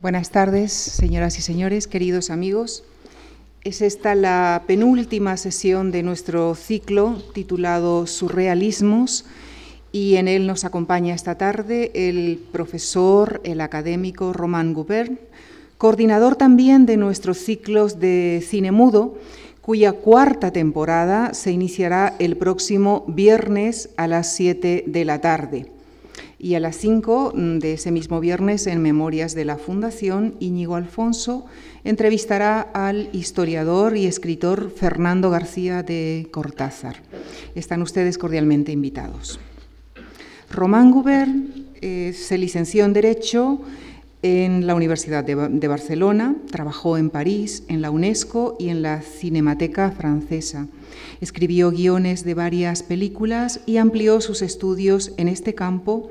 Buenas tardes, señoras y señores, queridos amigos. Es esta la penúltima sesión de nuestro ciclo titulado Surrealismos y en él nos acompaña esta tarde el profesor, el académico Román Gubern, coordinador también de nuestros ciclos de cine mudo, cuya cuarta temporada se iniciará el próximo viernes a las 7 de la tarde y a las 5 mm, de ese mismo viernes, en Memorias de la Fundación, Íñigo Alfonso entrevistará al historiador y escritor Fernando García de Cortázar. Están ustedes cordialmente invitados. Román Gubern eh, se licenció en Derecho en la Universidad de, de, Barcelona, trabajó en París, en la UNESCO y en la Cinemateca Francesa. Escribió guiones de varias películas y amplió sus estudios en este campo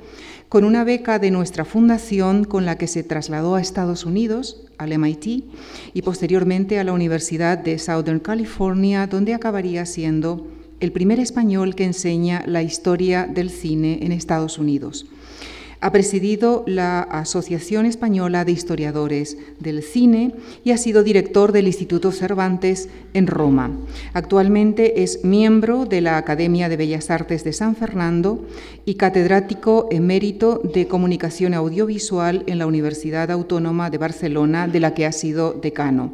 con una beca de nuestra fundación con la que se trasladó a Estados Unidos, al MIT, y posteriormente a la Universidad de Southern California, donde acabaría siendo el primer español que enseña la historia del cine en Estados Unidos. Ha presidido la Asociación Española de Historiadores del Cine y ha sido director del Instituto Cervantes en Roma. Actualmente es miembro de la Academia de Bellas Artes de San Fernando y catedrático emérito de Comunicación Audiovisual en la Universidad Autónoma de Barcelona, de la que ha sido decano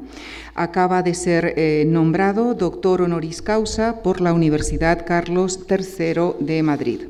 acaba de ser eh, nombrado doctor honoris causa por la Universidad Carlos III de Madrid.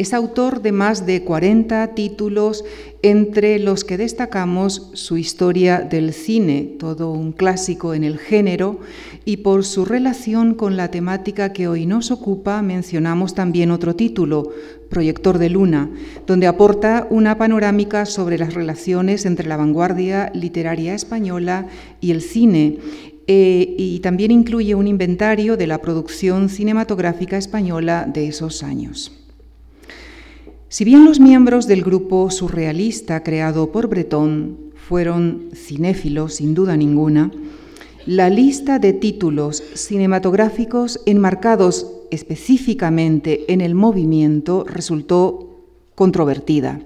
Es autor de más de 40 títulos, entre los que destacamos su historia del cine, todo un clásico en el género, y por su relación con la temática que hoy nos ocupa, mencionamos también otro título, Proyector de Luna, donde aporta una panorámica sobre las relaciones entre la vanguardia literaria española y el cine, eh, y también incluye un inventario de la producción cinematográfica española de esos años. Si bien los miembros del grupo surrealista creado por Breton fueron cinéfilos, sin duda ninguna, la lista de títulos cinematográficos enmarcados específicamente en el movimiento resultó controvertida.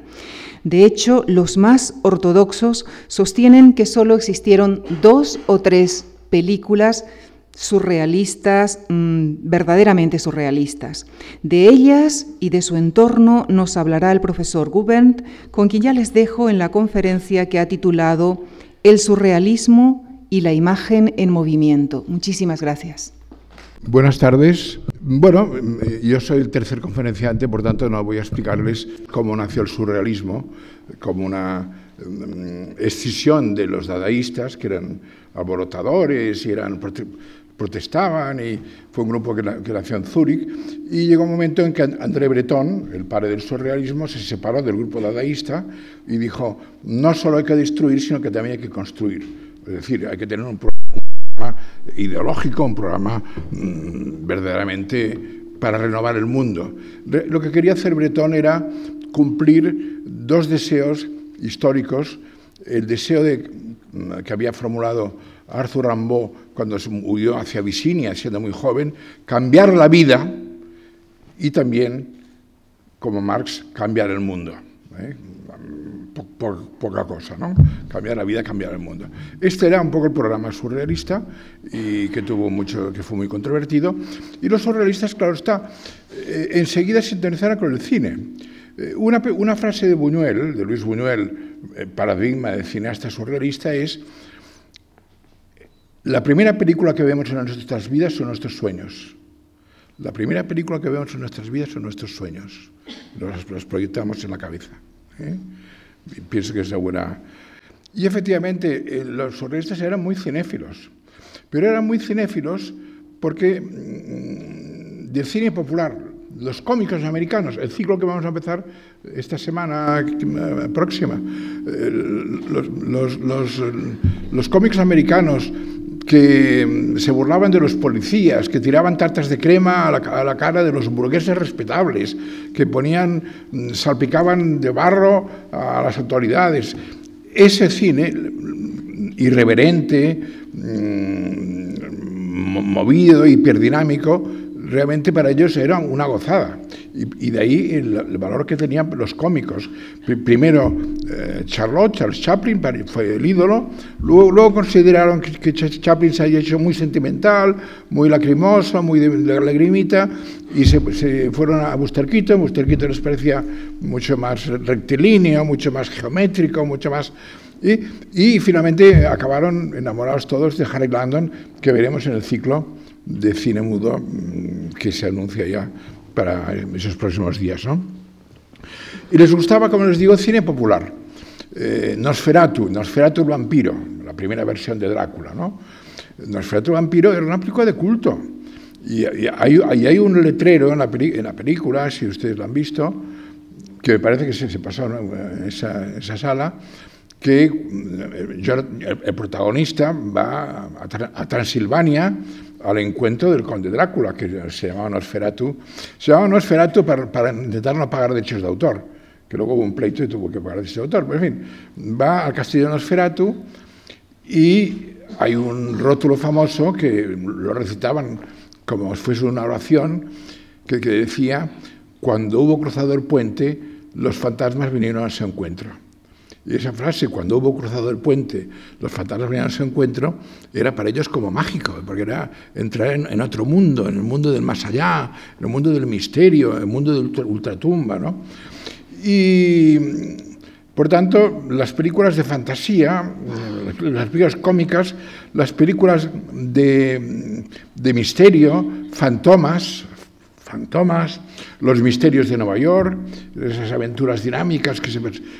De hecho, los más ortodoxos sostienen que solo existieron dos o tres películas surrealistas, mm, verdaderamente surrealistas. De ellas y de su entorno nos hablará el profesor Gubern, con quien ya les dejo en la conferencia que ha titulado El surrealismo y la imagen en movimiento. Muchísimas gracias. Buenas tardes. Bueno, yo soy el tercer conferenciante, por tanto no voy a explicarles cómo nació el surrealismo, como una mm, escisión de los dadaístas, que eran alborotadores y eran protestaban y fue un grupo que, nació en Zúrich y llegó un momento en que André Breton, el padre del surrealismo, se separó del grupo dadaísta y dijo, no solo hay que destruir, sino que también hay que construir. Es decir, hay que tener un programa ideológico, un programa mm, verdaderamente para renovar el mundo. lo que quería hacer Breton era cumplir dos deseos históricos, el deseo de, que había formulado Arthur Rimbaud cuando huyó hacia Visinia siendo muy joven, cambiar la vida y también, como Marx, cambiar el mundo. ¿eh? poca cosa, ¿no? Cambiar la vida, cambiar el mundo. Este era un poco el programa surrealista y que tuvo mucho, que fue muy controvertido. Y los surrealistas, claro está, eh, enseguida se interesaron con el cine. Eh, una, una, frase de Buñuel, de Luis Buñuel, paradigma de cineasta surrealista, es la primera película que vemos en nuestras vidas son nuestros sueños. La primera película que vemos en nuestras vidas son nuestros sueños. Los, proyectamos en la cabeza. ¿eh? pienso que es una buena. Y efectivamente, eh, los surrealistas eran muy cinéfilos. Pero eran muy cinéfilos porque mm, del cine popular, los cómicos americanos, el ciclo que vamos a empezar esta semana eh, próxima, los, los, los cómics americanos que mm, se burlaban de los policías, que tiraban tartas de crema a la, cara de los burgueses respetables, que ponían, mm, salpicaban de barro a las autoridades. Ese cine mm, irreverente, movido, hiperdinámico, realmente para ellos era una gozada. Y, de ahí el, valor que tenían los cómicos. primero, eh, Charlotte, Charles Chaplin, fue el ídolo. Luego, luego consideraron que, Chaplin se había hecho muy sentimental, muy lacrimoso, muy de, lagrimita, y se, fueron a Buster Keaton. Buster Keaton les parecía mucho más rectilíneo, mucho más geométrico, mucho más... Y, y finalmente acabaron enamorados todos de Harry Landon, que veremos en el ciclo de cine mudo mm, que se anuncia ya para esos próximos días. ¿no? Y les gustaba, como les digo, cine popular. Eh, Nosferatu, Nosferatu el vampiro, la primera versión de Drácula. ¿no? Nosferatu el vampiro era una película de culto. Y, hay, un letrero en la, película, si ustedes lo han visto, que me parece que se, se pasó en esa, esa sala, que mm, el, protagonista va a, Transilvania al encuentro del conde Drácula, que se llamaba Nosferatu. Se llamaba Nosferatu para, intentar no pagar derechos de autor, que luego hubo un pleito y tuvo que pagar derechos de autor. Pero en fin, va al castillo de Nosferatu y hay un rótulo famoso que lo recitaban como si fuese una oración que, que decía, cuando hubo cruzado el puente, los fantasmas vinieron a su encuentro. Y esa frase, cuando hubo cruzado el puente, los fantasmas venían a su encuentro, era para ellos como mágico, porque era entrar en, otro mundo, en el mundo del más allá, en el mundo del misterio, en el mundo de ultratumba. ¿no? Y, por tanto, las películas de fantasía, eh, las películas cómicas, las películas de, de misterio, fantomas, fantomas, los misterios de Nueva York, esas aventuras dinámicas que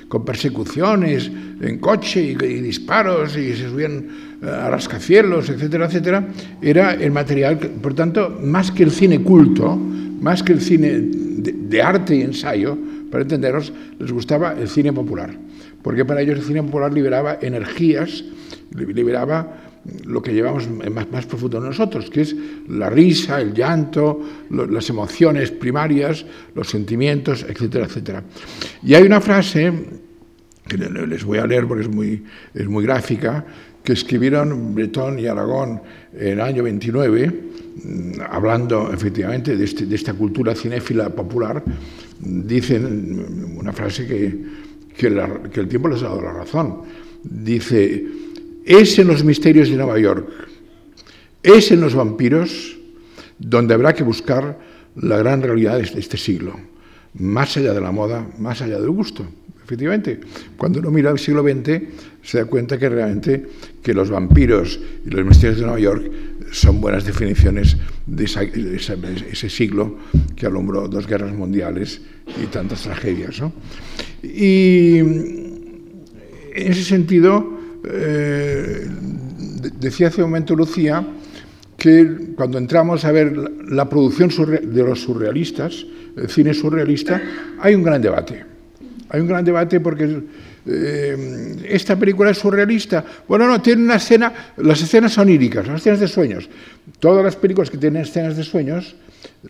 con persecuciones en coche y, disparos y se subían eh, a rascacielos, etcétera, etcétera, era el material, por tanto, más que el cine culto, más que el cine de, arte y ensayo, para entenderos, les gustaba el cine popular, porque para ellos el cine popular liberaba energías, liberaba lo que llevamos más, más profundo en nosotros, que es la risa, el llanto, las emociones primarias, los sentimientos, etcétera, etcétera. Y hay una frase que les voy a leer porque es muy, es muy gráfica, que escribieron Bretón y Aragón en el año 29, mm, hablando efectivamente de, este, de esta cultura cinéfila popular, dicen una frase que, que, que el tiempo les ha dado la razón. Dice, es en los misterios de Nueva York, es en los vampiros donde habrá que buscar la gran realidad de este siglo, más allá de la moda, más allá del gusto. Efectivamente, cuando uno mira el siglo XX se da cuenta que realmente que los vampiros y los misterios de Nueva York son buenas definiciones de, ese siglo que alumbró dos guerras mundiales y tantas tragedias. Y en ese sentido, eh, decía hace un momento Lucía que cuando entramos a ver la producción de los surrealistas, el cine surrealista, hay un gran debate. Hay un gran debate porque eh, esta película es surrealista. Bueno, no, tiene una escena, las escenas son oníricas, las escenas de sueños. Todas las películas que tienen escenas de sueños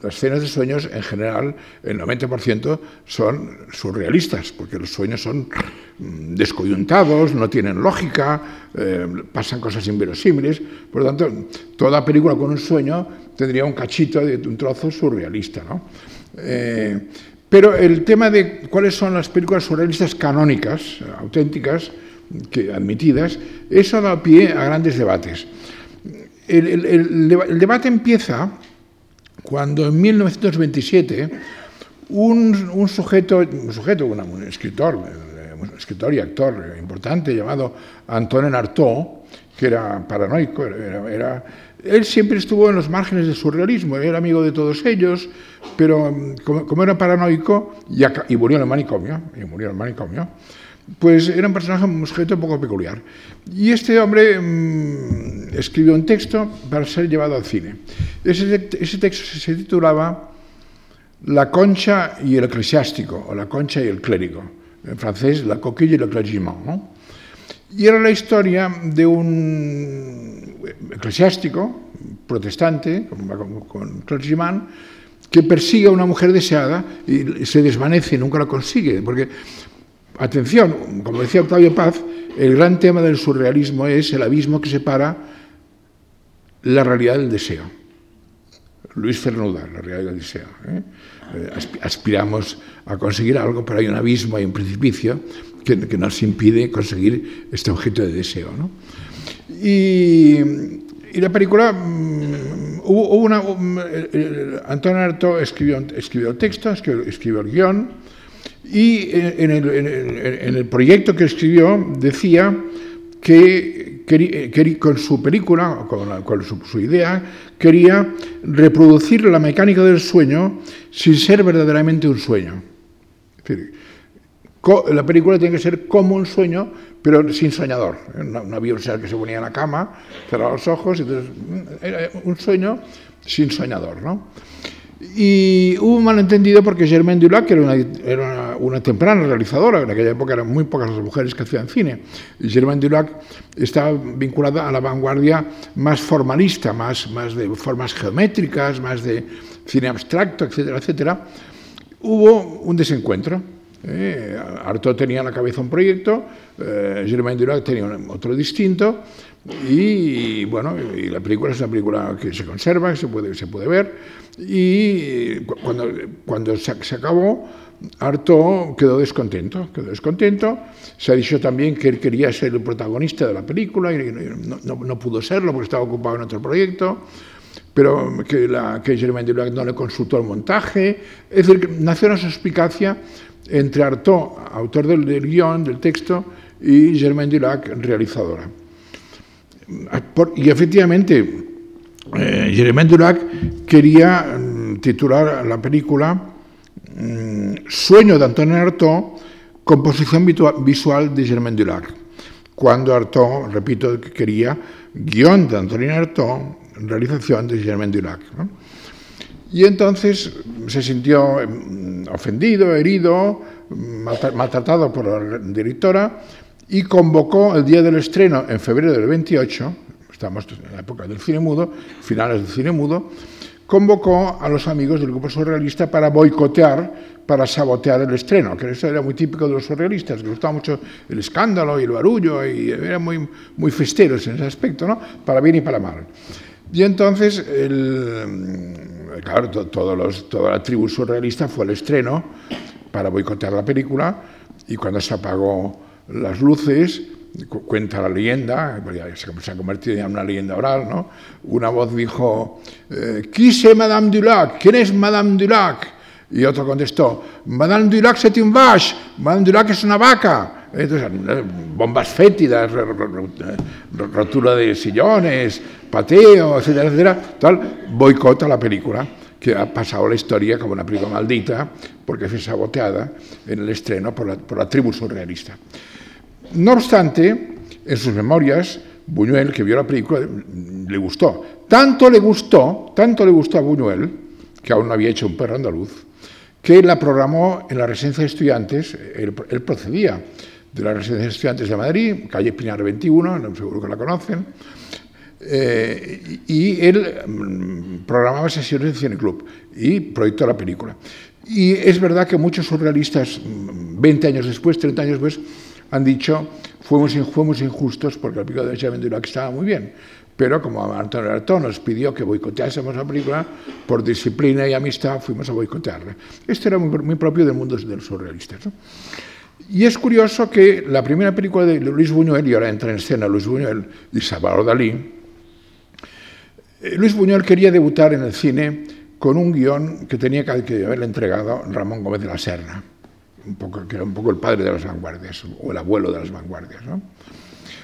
las escenas de sueños, en general, el 90% son surrealistas, porque los sueños son mm, descoyuntados, no tienen lógica, eh, pasan cosas inverosímiles. Por lo tanto, toda película con un sueño tendría un cachito de un trozo surrealista. Eh, pero el tema de cuáles son las películas surrealistas canónicas, auténticas, admitidas, eso da pie a grandes debates. el debate empieza cuando en 1927 un, sujeto, un, sujeto un escritor, escritor y actor importante llamado Antoine Artaud, que era paranoico, era, él siempre estuvo en los márgenes del surrealismo, era amigo de todos ellos, pero mm, como, era paranoico y, murió en el manicomio, y murió en el manicomio, pues era un personaje, un sujeto un poco peculiar. Y este hombre mm, escribió un texto para ser llevado al cine. Ese, texto se titulaba La concha y el eclesiástico, o La concha y el clérigo. En francés, La coquille y le clergyman. Y era la historia de un eclesiástico protestante, con, clergyman, que persigue a una mujer deseada y se desvanece nunca la consigue, porque Atención, como decía Octavio Paz, el gran tema del surrealismo es el abismo que separa la realidad del deseo. Luis Cernuda, la realidad del deseo. ¿eh? Eh, aspiramos a conseguir algo, pero hay un abismo, hay un precipicio que, nos impide conseguir este objeto de deseo. Y, la película, mm, hubo, una, Antonio Arto escribió, escribió el texto, escribió, el guion, y en el, proyecto que escribió decía que, con su película, con, su, idea, quería reproducir la mecánica del sueño sin ser verdaderamente un sueño. la película tiene que ser como un sueño, pero sin soñador. No, había un ser que se ponía en la cama, cerraba los ojos, entonces era un sueño sin soñador. ¿no? Y hubo un malentendido porque Germaine Dulac era, una, era una, temprana realizadora, en aquella época eran muy pocas las mujeres que hacían cine. Germaine Dulac estaba vinculada a la vanguardia más formalista, más, más de formas geométricas, más de cine abstracto, etcétera, etcétera. Hubo un desencuentro. Eh, Artaud tenía en la cabeza un proyecto, eh, Germaine Dulac tenía otro distinto, y bueno, y la película es una película que se conserva, que se puede, se puede ver, y cuando, cuando se, acabó, Arto quedó descontento, quedó descontento. Se ha dicho también que él quería ser el protagonista de la película y no, no, pudo serlo porque estaba ocupado en otro proyecto, pero que, la, que Germain no le consultó el montaje. Es decir, nació una suspicacia entre Arto, autor del, guion, del texto, y Germain Dulac, realizadora. y efectivamente, eh, Jeremy Durac quería mm, titular la película mm, Sueño de Antonio Artaud, composición visual de Germain Dulac, cuando Artaud, repito, quería guion de Antonio Artaud, realización de Germain Dulac. Y entonces se sintió mm, ofendido, herido, maltratado por la directora y convocó el día del estreno, en febrero del 28, estamos en la época del cine mudo, finales del cine mudo, convocó a los amigos del grupo surrealista para boicotear, para sabotear el estreno, que eso era muy típico de los surrealistas, que gustaba mucho el escándalo y el barullo, y eran muy, muy festeros en ese aspecto, ¿no? para bien y para mal. Y entonces, el, claro, todos los, toda la tribu surrealista fue al estreno para boicotear la película, y cuando se apagó las luces, cuenta la leyenda, se ha convertido en una leyenda oral, ¿no? Una voz dijo, eh, ¿quién Madame Dulac? ¿Quién es Madame Dulac? Y otro contestó, Madame Dulac c'est un vache, Madame Dulac es una vaca. Entonces, bombas fétidas, rotura de sillones, pateo, etcétera, etcétera, tal, boicota la película, que ha pasado la historia como una película maldita, porque fue saboteada en el estreno por la, por la tribu surrealista. No obstante, en sus memorias, Buñuel, que vio la película, le gustó. Tanto le gustó, tanto le gustó a Buñuel, que aún no había hecho un perro andaluz, que la programó en la residencia de estudiantes, él, procedía de la residencia de estudiantes de Madrid, calle Pinar 21, seguro que la conocen, eh, y él mm, programaba sesiones en Cine Club y proyectó la película. Y es verdad que muchos surrealistas, 20 mm, años después, 30 años después, han dicho fuimos, fuimos injustos porque el pico de que estaba muy bien. Pero como Antonio Artón nos pidió que boicoteásemos la película, por disciplina y amistad fuimos a boicotearla. Esto era muy, propio del mundo de los surrealistas. Y es curioso que la primera película de Luis Buñuel, y ahora entra en escena Luis Buñuel y Salvador Dalí, eh, Luis Buñuel quería debutar en el cine con un guion que tenía que haberle entregado Ramón Gómez de la Serna un poco, que era un poco el padre de las vanguardias, o el abuelo de las vanguardias. ¿no?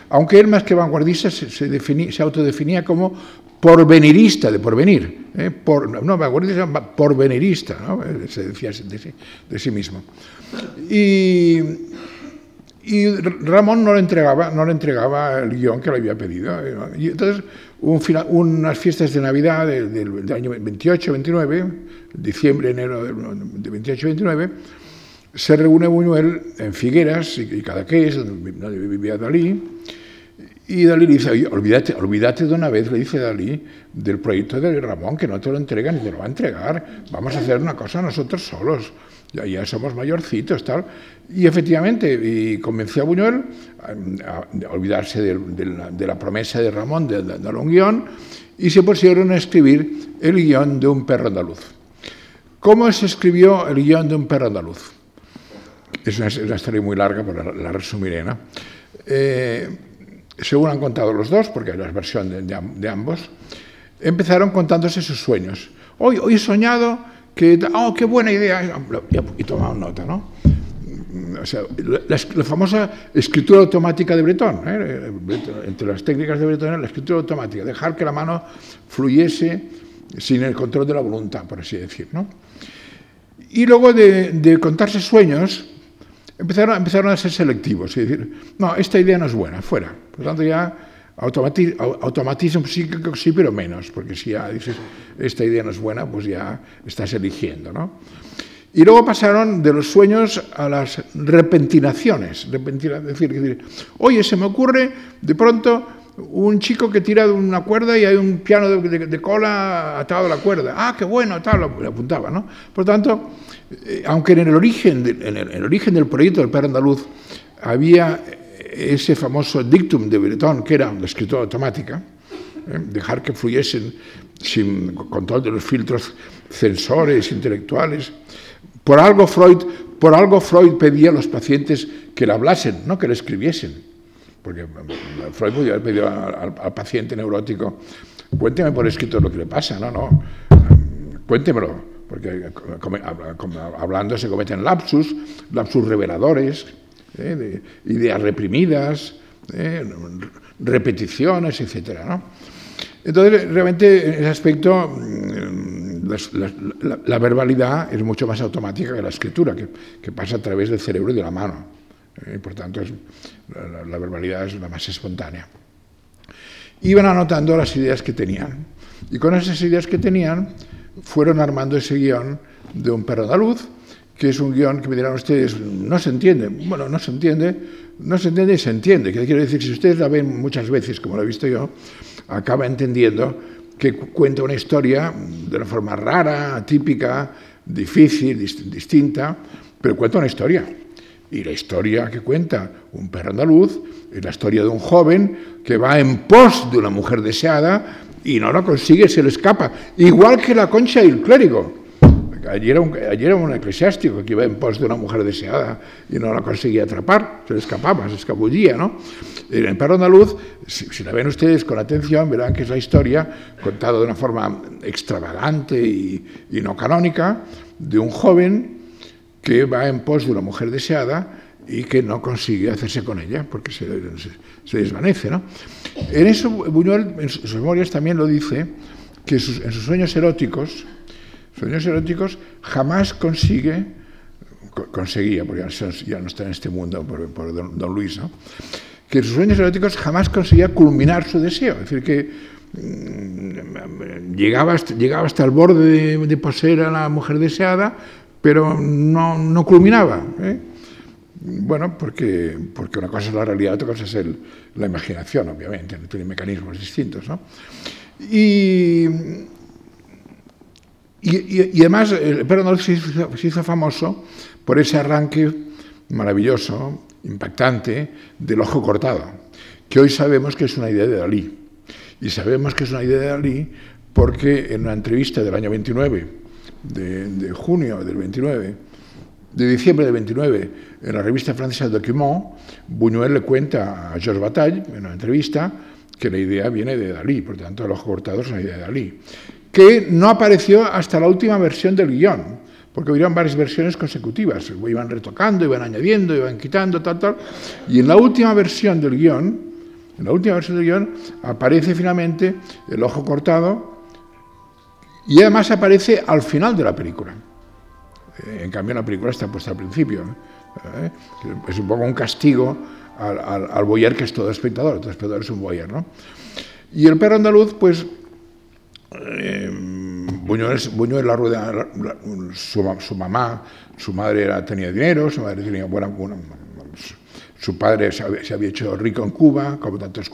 Aunque él más que vanguardista se, se, autodefinía como porvenirista, de porvenir, ¿eh? no, vanguardista, porvenirista, ¿no? se decía de sí, mismo. Y, y, Ramón no le entregaba, no le entregaba el guion que le había pedido. Y entonces unas fiestas de Navidad del, año 28, 29, diciembre, enero de 28, 29, se reúne Buñuel en Figueras y Cadaqués, donde vivía Dalí, y Dalí le dice, olvídate, olvídate de una vez, le dice Dalí, del proyecto de Ramón, que no te lo entregan ni te lo va a entregar, vamos a hacer una cosa nosotros solos. ya, somos mayorcitos, tal. Y efectivamente, convenció a Buñuel a, olvidarse de, la, promesa de Ramón de, dar un guion y se pusieron a escribir el guion de un perro andaluz. ¿Cómo se escribió el guion de un perro andaluz? Es una, historia muy larga, pero la, resumiré. ¿no? Eh, según han contado los dos, porque la versión de, ambos, empezaron contándose sus sueños. Hoy, hoy he soñado que, oh, qué buena idea, y tomaron nota, ¿no? O sea, la, famosa escritura automática de Breton, ¿eh? entre las técnicas de Breton, la escritura automática, dejar que la mano fluyese sin el control de la voluntad, por así decir. ¿no? Y luego de, de contarse sueños, empezaron, empezaron a ser selectivos y decir, no, esta idea no es buena, fuera. Por lo tanto, ya automatismo psíquico sí, pero menos, porque si ya dices, esta idea no es buena, pues ya estás eligiendo, ¿no? Y luego pasaron de los sueños a las repentinaciones. es decir, oye, se me ocurre de pronto un chico que tira de una cuerda y hay un piano de, cola atado a la cuerda. Ah, qué bueno, tal, lo, apuntaba, ¿no? Por tanto, eh, aunque en el, origen, en el, origen del proyecto del perro andaluz había ese famoso dictum de Breton, que era la escritura automática, ¿eh? dejar que fluyesen sin control de los filtros censores intelectuales, por algo Freud, por algo Freud pedía a los pacientes que le hablasen, no que le escribiesen. Porque Freud podía haber pedido al, paciente neurótico, cuénteme por escrito lo que le pasa, no, no, cuéntemelo, porque hablando se cometen lapsus, lapsus reveladores, ¿eh? De ideas reprimidas, ¿eh? repeticiones, etc. ¿no? Entonces, realmente, en ese aspecto, mm, la, verbalidad es mucho más automática que la escritura, que, pasa a través del cerebro y de la mano. ¿eh? por tanto, la, verbalidad es la más espontánea. Iban anotando las ideas que tenían. Y con esas ideas que tenían, fueron armando ese guion de un perro andaluz, que es un guion que me dirán ustedes, no se entiende. Bueno, no se entiende, no se entiende y se entiende. Quiero decir, si ustedes la ven muchas veces, como lo he visto yo, acaba entendiendo que cuenta una historia de una forma rara, atípica, difícil, distinta, pero cuenta una historia. Y la historia que cuenta un perro andaluz es la historia de un joven que va en pos de una mujer deseada y no la consigue, se le escapa. Igual que la concha y el clérigo. Allí era, un, un eclesiástico que iba en pos de una mujer deseada y no la conseguía atrapar, se le escapaba, se escabullía, ¿no? En el andaluz, si, la ven ustedes con atención, verán que es la historia contada de una forma extravagante y, no canónica de un joven que va en pos de una mujer deseada y que no consigue hacerse con ella porque se, desvanece. ¿no? En eso Buñuel, en sus memorias también lo dice, que en sus sueños eróticos, sueños eróticos jamás consigue, conseguía, porque ya no está en este mundo por, don, Luis, ¿no? que sus sueños eróticos jamás conseguía culminar su deseo, es decir, que mm, llegaba, hasta, el borde de, poseer a la mujer deseada, pero no, no culminaba. ¿eh? Bueno, porque, porque una cosa es la realidad, otra cosa es la imaginación, obviamente, tiene mecanismos distintos. ¿no? Y y, además, el perro se hizo, se hizo famoso por ese arranque maravilloso, impactante, del ojo cortado, que hoy sabemos que es una idea de Dalí. Y sabemos que es una idea de Dalí porque en una entrevista del año 29, de, junio del 29, de diciembre del 29, en la revista francesa Document, Buñuel le cuenta a Georges Bataille, en una entrevista, que la idea viene de Dalí, por tanto el ojo cortado es una idea de Dalí que no apareció hasta la última versión del guion, porque hubieron varias versiones consecutivas, iban retocando, iban añadiendo, iban quitando, tal, tal, y en la última versión del guion, en la última versión del guion, aparece finalmente el ojo cortado y además aparece al final de la película. Eh, en cambio, la película está puesta al principio. ¿eh? Es un poco un castigo al, al, boyer que es todo espectador, todo espectador es un boyer, ¿no? Y el perro andaluz, pues eh, Buñuel, la rueda, su, mamá, su madre tenía dinero, su madre tenía buena, su padre se había, hecho rico en Cuba, como tantos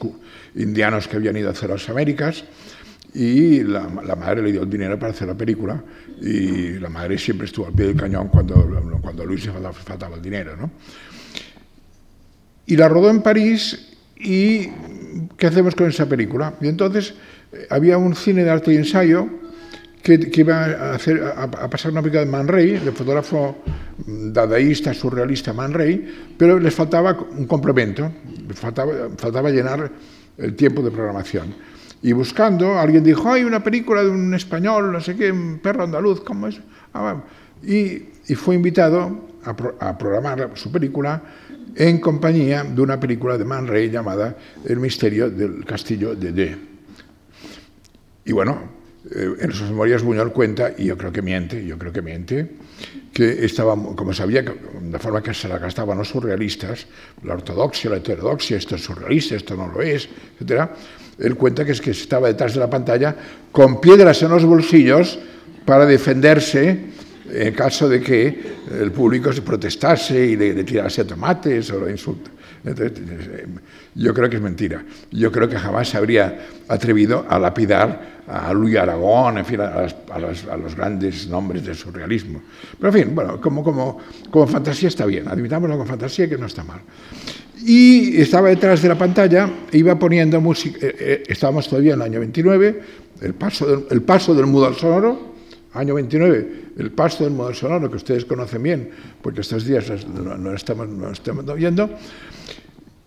indianos que habían ido hacia las Américas, y la, madre le dio el dinero para hacer la película y la madre siempre estuvo al pie del cañón cuando, cuando a Luis le faltaba, el dinero. ¿no? Y la rodó en París y ¿qué hacemos con esa película? Y entonces había un cine de arte y ensayo que, iba a, hacer, a, pasar una película de Man Ray, de fotógrafo dadaísta, surrealista Man Ray, pero les faltaba un complemento, faltaba, faltaba llenar el tiempo de programación. Y buscando, alguien dijo, hay una película de un español, no sé qué, un perro andaluz, ¿cómo es? Ah, y, y, fue invitado a, a programar su película en compañía de una película de Man Ray llamada El misterio del castillo de D. Y bueno, eh, en sus memorias Buñuel cuenta, y yo creo que miente, yo creo que miente, que estaba, como sabía, de forma que se la gastaban los surrealistas, la ortodoxia, la heterodoxia, esto es surrealista, esto no lo es, etc., él cuenta que es que estaba detrás de la pantalla con piedras en los bolsillos para defenderse en caso de que el público se protestase y le, tirase tomates o lo insulte. Eh, yo creo que es mentira. Yo creo que jamás se habría atrevido a lapidar a Luis Aragón, en fin, a, los, grandes nombres del surrealismo. Pero en fin, bueno, como, como, como fantasía está bien, admitámoslo con fantasía que no está mal. Y estaba detrás de la pantalla, iba poniendo música, eh, eh, estábamos todavía en el año 29, el paso del, el paso del mudo al sonoro, año 29, el paso del al sonoro, que ustedes conocen bien, porque estos días no, no estamos, no estamos viendo,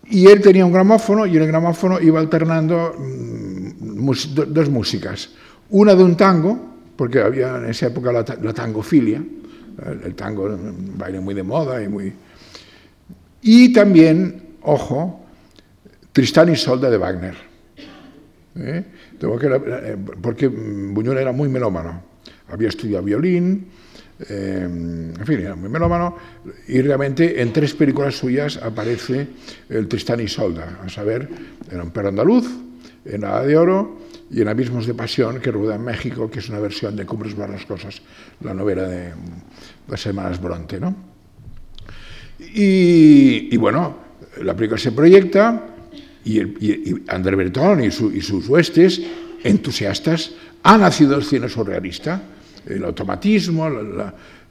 y él tenía un gramófono y en el gramófono iba alternando mm, dos músicas. Una de un tango, porque había en esa época la, tangofilia, el, tango un baile muy de moda y muy... Y también, ojo, Tristán y Solda de Wagner. ¿eh? Eh, porque Buñuel era muy melómano. Había estudiado violín, eh, en fin, era muy melómano, y realmente en tres películas suyas aparece el Tristán y Solda, a saber, en Un perro andaluz, en La de Oro y en Abismos de Pasión, que rueda en México, que es una versión de Cumbres Cosas, la novela de las hermanas Bronte. ¿no? Y, bueno, la película se proyecta y, y, André Breton y, y sus huestes, entusiastas, ha nacido el cine surrealista el automatismo,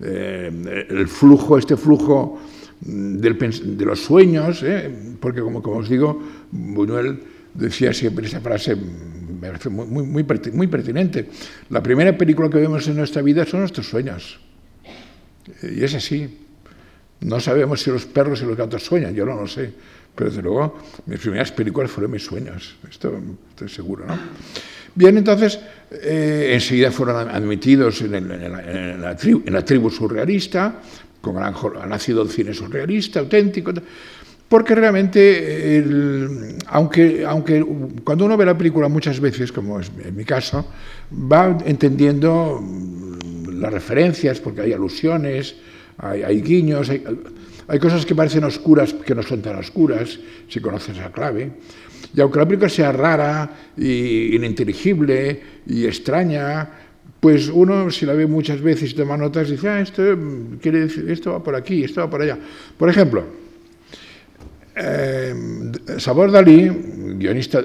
eh, el flujo, este flujo de los sueños, ¿eh? porque como, como, os digo, Buñuel decía siempre esa frase, parece muy, muy, muy, pertinente. La primera película que vemos en nuestra vida son nuestros sueños. Y es así. No sabemos si los perros y los gatos sueñan, yo no lo sé. Pero desde luego, mis primeras películas fueron mis sueños. Esto estoy seguro, ¿no? Bien, entonces, eh, enseguida fueron admitidos en, la, tribu, surrealista, con ha nacido el cine surrealista, auténtico, porque realmente, aunque, aunque cuando uno ve la película muchas veces, como es en mi caso, va entendiendo las referencias, porque hay alusiones, hay, guiños, hay, cosas que parecen oscuras que no son tan oscuras, si conoces la clave. Y aunque la película sea rara, y ininteligible y extraña, pues uno, si la ve muchas veces y toma notas, dice, ah, esto quiere decir, esto va por aquí, esto va por allá. Por ejemplo, eh, Sabor Dalí, guionista,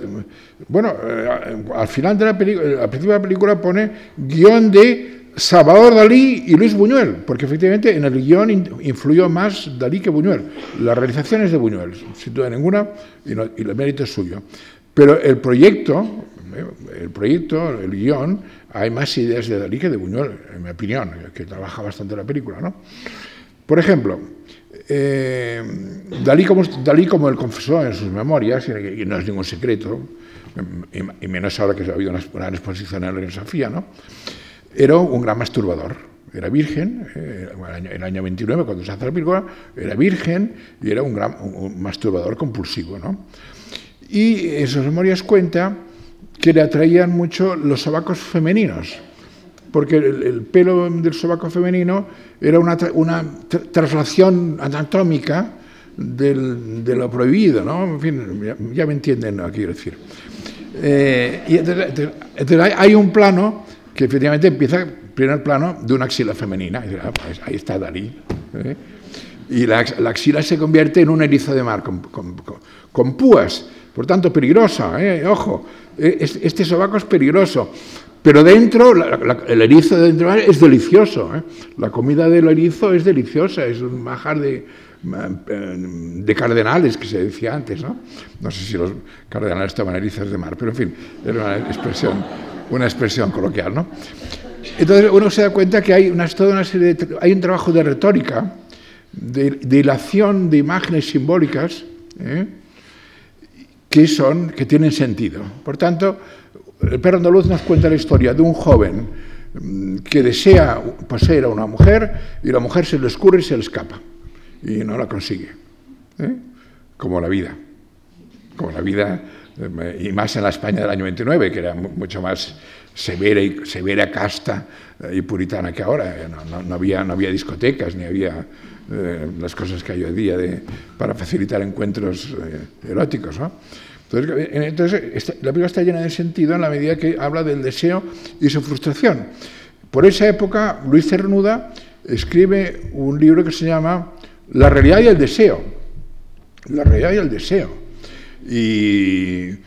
bueno, eh, al final de la película, al principio de la película pone guion de Salvador Dalí y Luis Buñuel, porque efectivamente en el guion influyó más Dalí que Buñuel. La realización es de Buñuel, sin duda ninguna, y, el mérito es suyo. Pero el proyecto, el proyecto, el guion, hay más ideas de Dalí que de Buñuel, en mi opinión, que trabaja bastante la película. ¿no? Por ejemplo, eh, Dalí, como, Dalí, como él confesó en sus memorias, y no es ningún secreto, y menos ahora que ha habido una, exposición en la Sofía, ¿no? Era un gran masturbador. Era virgen, eh, en el año 29, cuando se hace la película, era virgen y era un gran masturbador compulsivo. ¿no? Y en sus memorias cuenta que le atraían mucho los sobacos femeninos, porque el, pelo del sobaco femenino era una, una traslación anatómica de lo prohibido, ¿no? En fin, ya, me entienden lo que quiero decir. Eh, y entonces, hay un plano que efectivamente empieza primer plano de una axila femenina. Y, ah, pues ahí está Dalí. ¿eh? Y la, axila se convierte en un erizo de mar con, púas, Por tanto, peligrosa, ¿eh? ojo, e, este sobaco es peligroso. Pero dentro, el erizo de dentro es delicioso. ¿eh? La comida del erizo es deliciosa, es un majar de, de cardenales, que se decía antes. ¿no? no sé si los cardenales estaban erizos de mar, pero en fin, era una expresión, una expresión coloquial. ¿no? Entonces uno se da cuenta que hay, una, una serie de, hay un trabajo de retórica, de, de hilación de imágenes simbólicas, ¿eh? que, son, que tienen sentido. Por tanto, el perro andaluz nos cuenta la historia de un joven mm, que desea poseer a una mujer y la mujer se le escurre y se le escapa y no la consigue. ¿eh? Como la vida. Como la vida, y más en la España del año 29, que era mucho más severa, y, severa casta eh, y puritana que ahora. No, había, no había discotecas, ni había las cosas que hay hoy día de, para facilitar encuentros eróticos. ¿no? Entonces, la película está llena de sentido en la medida que habla del deseo y su frustración. Por esa época, Luis Cernuda escribe un libro que se llama La realidad y el deseo. La realidad y el deseo. Y,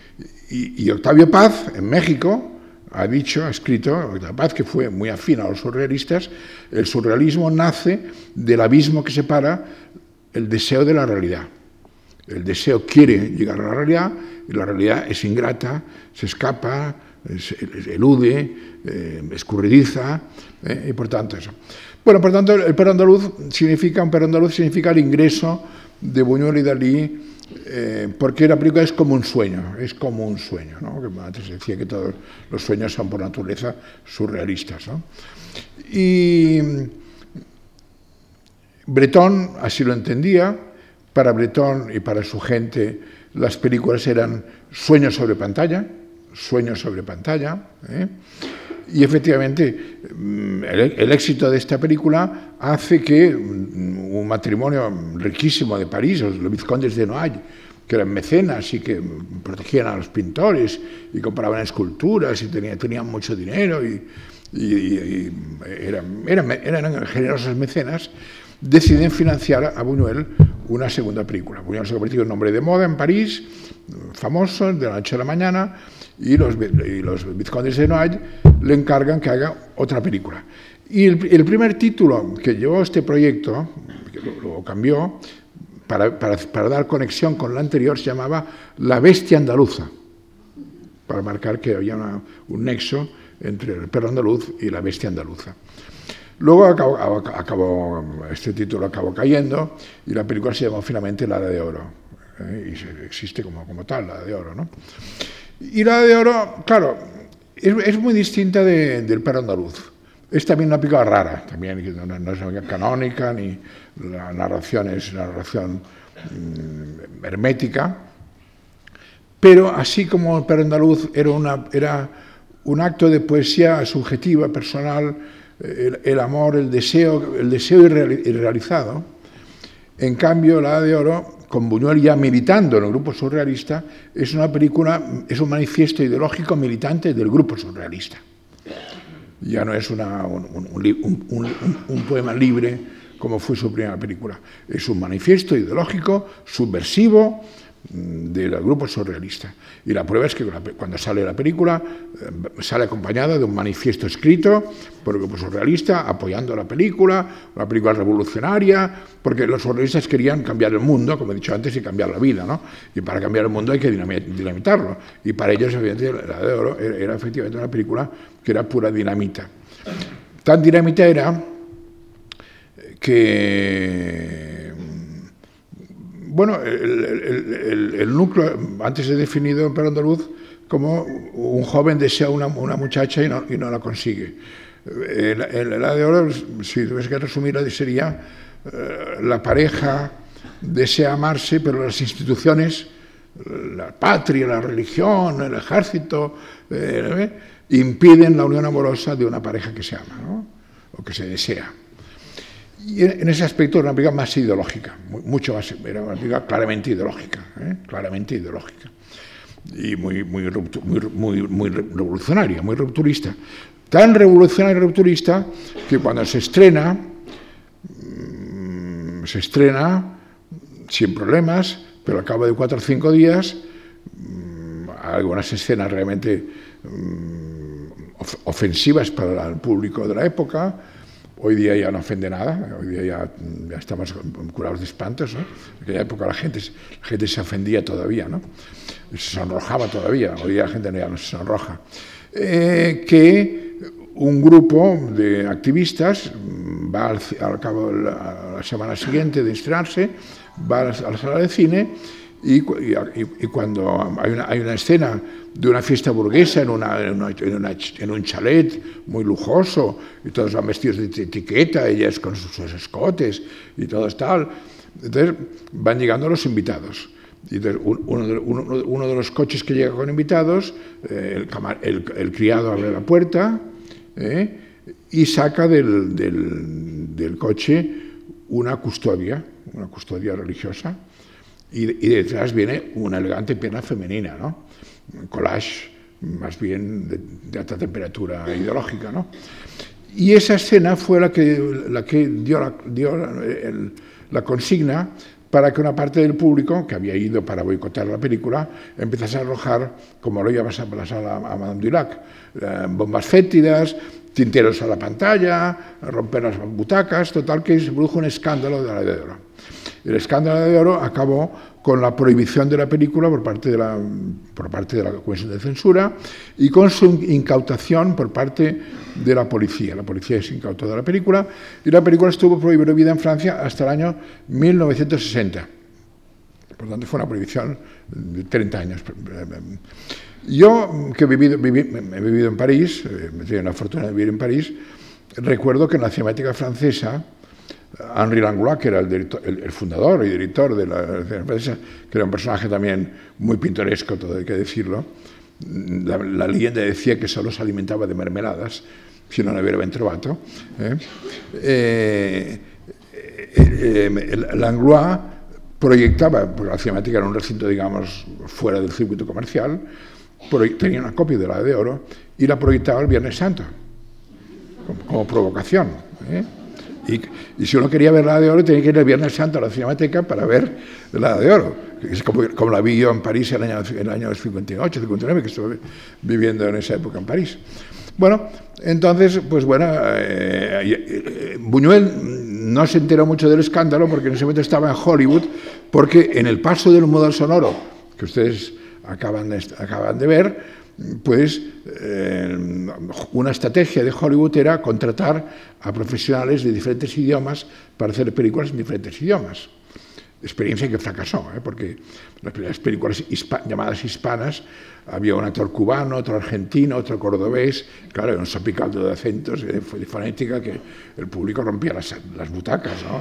Octavio Paz, en México, ha dicho, ha escrito, Octavio Paz, que fue muy afín a los surrealistas, el surrealismo nace del abismo que separa el deseo de la realidad. El deseo quiere llegar a la realidad y la realidad es ingrata, se escapa, elude, eh, escurridiza, eh, y por tanto eso. Bueno, por tanto, el perro andaluz significa, un perro andaluz significa el ingreso de Buñuel y Dalí, eh, porque la película es como un sueño, es como un sueño, ¿no? Que antes decía que todos los sueños son por naturaleza surrealistas, ¿no? Y Bretón así lo entendía, para Bretón y para su gente las películas eran sueños sobre pantalla, sueños sobre pantalla. ¿eh? Y efectivamente, mm, el, éxito de esta película hace que mm, un matrimonio riquísimo de París, los, vizcondes de Noailles, que eran mecenas y que protegían a los pintores y compraban esculturas y tenían, tenían mucho dinero y, eran, eran, eran generosos mecenas, deciden financiar a Buñuel una segunda película. Buñuel se ha convertido en nombre de moda en París, famoso, de la noche a la mañana, y los, los vizcondes de Noailles le encargan que haga otra película. Y el, primer título que llevó este proyecto, que lo, cambió, para, para, dar conexión con la anterior, se llamaba La Bestia Andaluza, para marcar que había un nexo entre el perro andaluz y la bestia andaluza. Luego acabó, este título acabó cayendo y la película se llamó finalmente La de Oro. ¿eh? Y existe como, como tal, La de Oro. ¿no? Y La de Oro, claro, es, muy distinta del perro andaluz. Es también una rara, también, no, es canónica, ni la narración es una narración mm, hermética. Pero así como el perro andaluz era, un acto de poesía subjetiva, personal, el, amor, el deseo, el deseo irrealizado. En cambio, La de Oro, con Buñuel ya militando en el grupo surrealista, es una película, es un manifiesto ideológico militante del grupo surrealista. Ya no es un, un poema libre como fue su primera película. Es un manifiesto ideológico, subversivo, del grupo surrealista. Y la prueba es que cuando sale la película eh, sale acompañada de un manifiesto escrito por el grupo surrealista apoyando la película, una película revolucionaria, porque los surrealistas querían cambiar el mundo, como he dicho antes, y cambiar la vida, ¿no? Y para cambiar el mundo hay que dinamitarlo. Y para ellos, evidentemente, La de Oro era efectivamente una película que era pura dinamita. Tan dinamita era que bueno, el, núcleo, antes he definido en Perú Andaluz como un joven desea una, una muchacha y no, y no, la consigue. El, la de oro, si tuviese que resumirla, sería eh, la pareja desea amarse, pero las instituciones, la patria, la religión, el ejército, eh, impiden la unión amorosa de una pareja que se ama ¿no? o que se desea. Y en ese aspecto era una película más ideológica, mucho más, era una película claramente ideológica, ¿eh? claramente ideológica. Y muy, muy, revolucionaria, muy rupturista. Tan revolucionaria y rupturista que cuando se estrena, mm, se estrena sin problemas, pero al cabo de cuatro o cinco días mm, algunas escenas realmente ofensivas para el público de la época. Hoy día ya no ofende nada, hoy día ya, ya estamos curados de espantos. ¿no? En aquella época la gente, la gente se ofendía todavía, ¿no? se sonrojaba todavía, hoy día la gente ya no se sonroja. Eh, que un grupo de activistas va al, cabo de la, semana siguiente de estrenarse, va a la, a la sala de cine y, y, y, cuando hay una, hay una escena de una fiesta burguesa en, una, en, una, en, en, un chalet muy lujoso y todos van vestidos de etiqueta, ellas con sus, sus escotes y todo tal. Entonces van llegando los invitados. Y entonces uno, de, uno, uno, de, los coches que llega con invitados, eh, el, el, el, criado abre la puerta eh, y saca del, del, del, coche una custodia, una custodia religiosa, y, y detrás viene una elegante pierna femenina, ¿no? collage más bien de, de, alta temperatura ideológica. ¿no? Y esa escena fue la que, la que dio, la, dio el, la consigna para que una parte del público, que había ido para boicotear la película, empezase a arrojar, como lo iba a pasar a, a Madame Dulac, eh, bombas fétidas, tinteros a la pantalla, romper las butacas, total que se produjo un escándalo de la de oro. El escándalo de oro acabó con la prohibición de la película por parte de la, por parte de la Comisión de Censura y con su incautación por parte de la policía. La policía se incautó de la película y la película estuvo prohibida en Francia hasta el año 1960. Por lo tanto, fue una prohibición de 30 años. Yo, que he vivido, he vivido en París, eh, me tenido la fortuna de vivir en París, recuerdo que en la cinemática francesa, Henri Langlois, que era el, director, el, el, fundador y director de la, de la francesa, que era un personaje también muy pintoresco, todo hay que decirlo, la, la, leyenda decía que solo se alimentaba de mermeladas, si no aveva ben trovato. Eh? Eh, eh, Langlois proyectaba, porque la cinemática era un recinto, digamos, fuera del circuito comercial, tenía una copia de la de oro y la proyectaba el Viernes Santo, como, como provocación. ¿eh? Y, y, si uno quería ver la de oro, tenía que ir el Viernes Santo a la Cinemateca para ver la de oro. Es como, como la vi yo en París en el año, en el año 58, 59, que estuve viviendo en esa época en París. Bueno, entonces, pues bueno, eh, eh, Buñuel no se enteró mucho del escándalo porque en ese momento estaba en Hollywood, porque en el paso del modelo sonoro, que ustedes acaban de, acaban de ver, pues eh, una estrategia de Hollywood era contratar a profesionales de diferentes idiomas para hacer películas en diferentes idiomas. Experiencia que fracasó, ¿eh? porque las películas hispa llamadas hispanas había un actor cubano, otro argentino, otro cordobés, claro, un sopicaldo de acentos y de fonética que el público rompía las, las butacas, ¿no?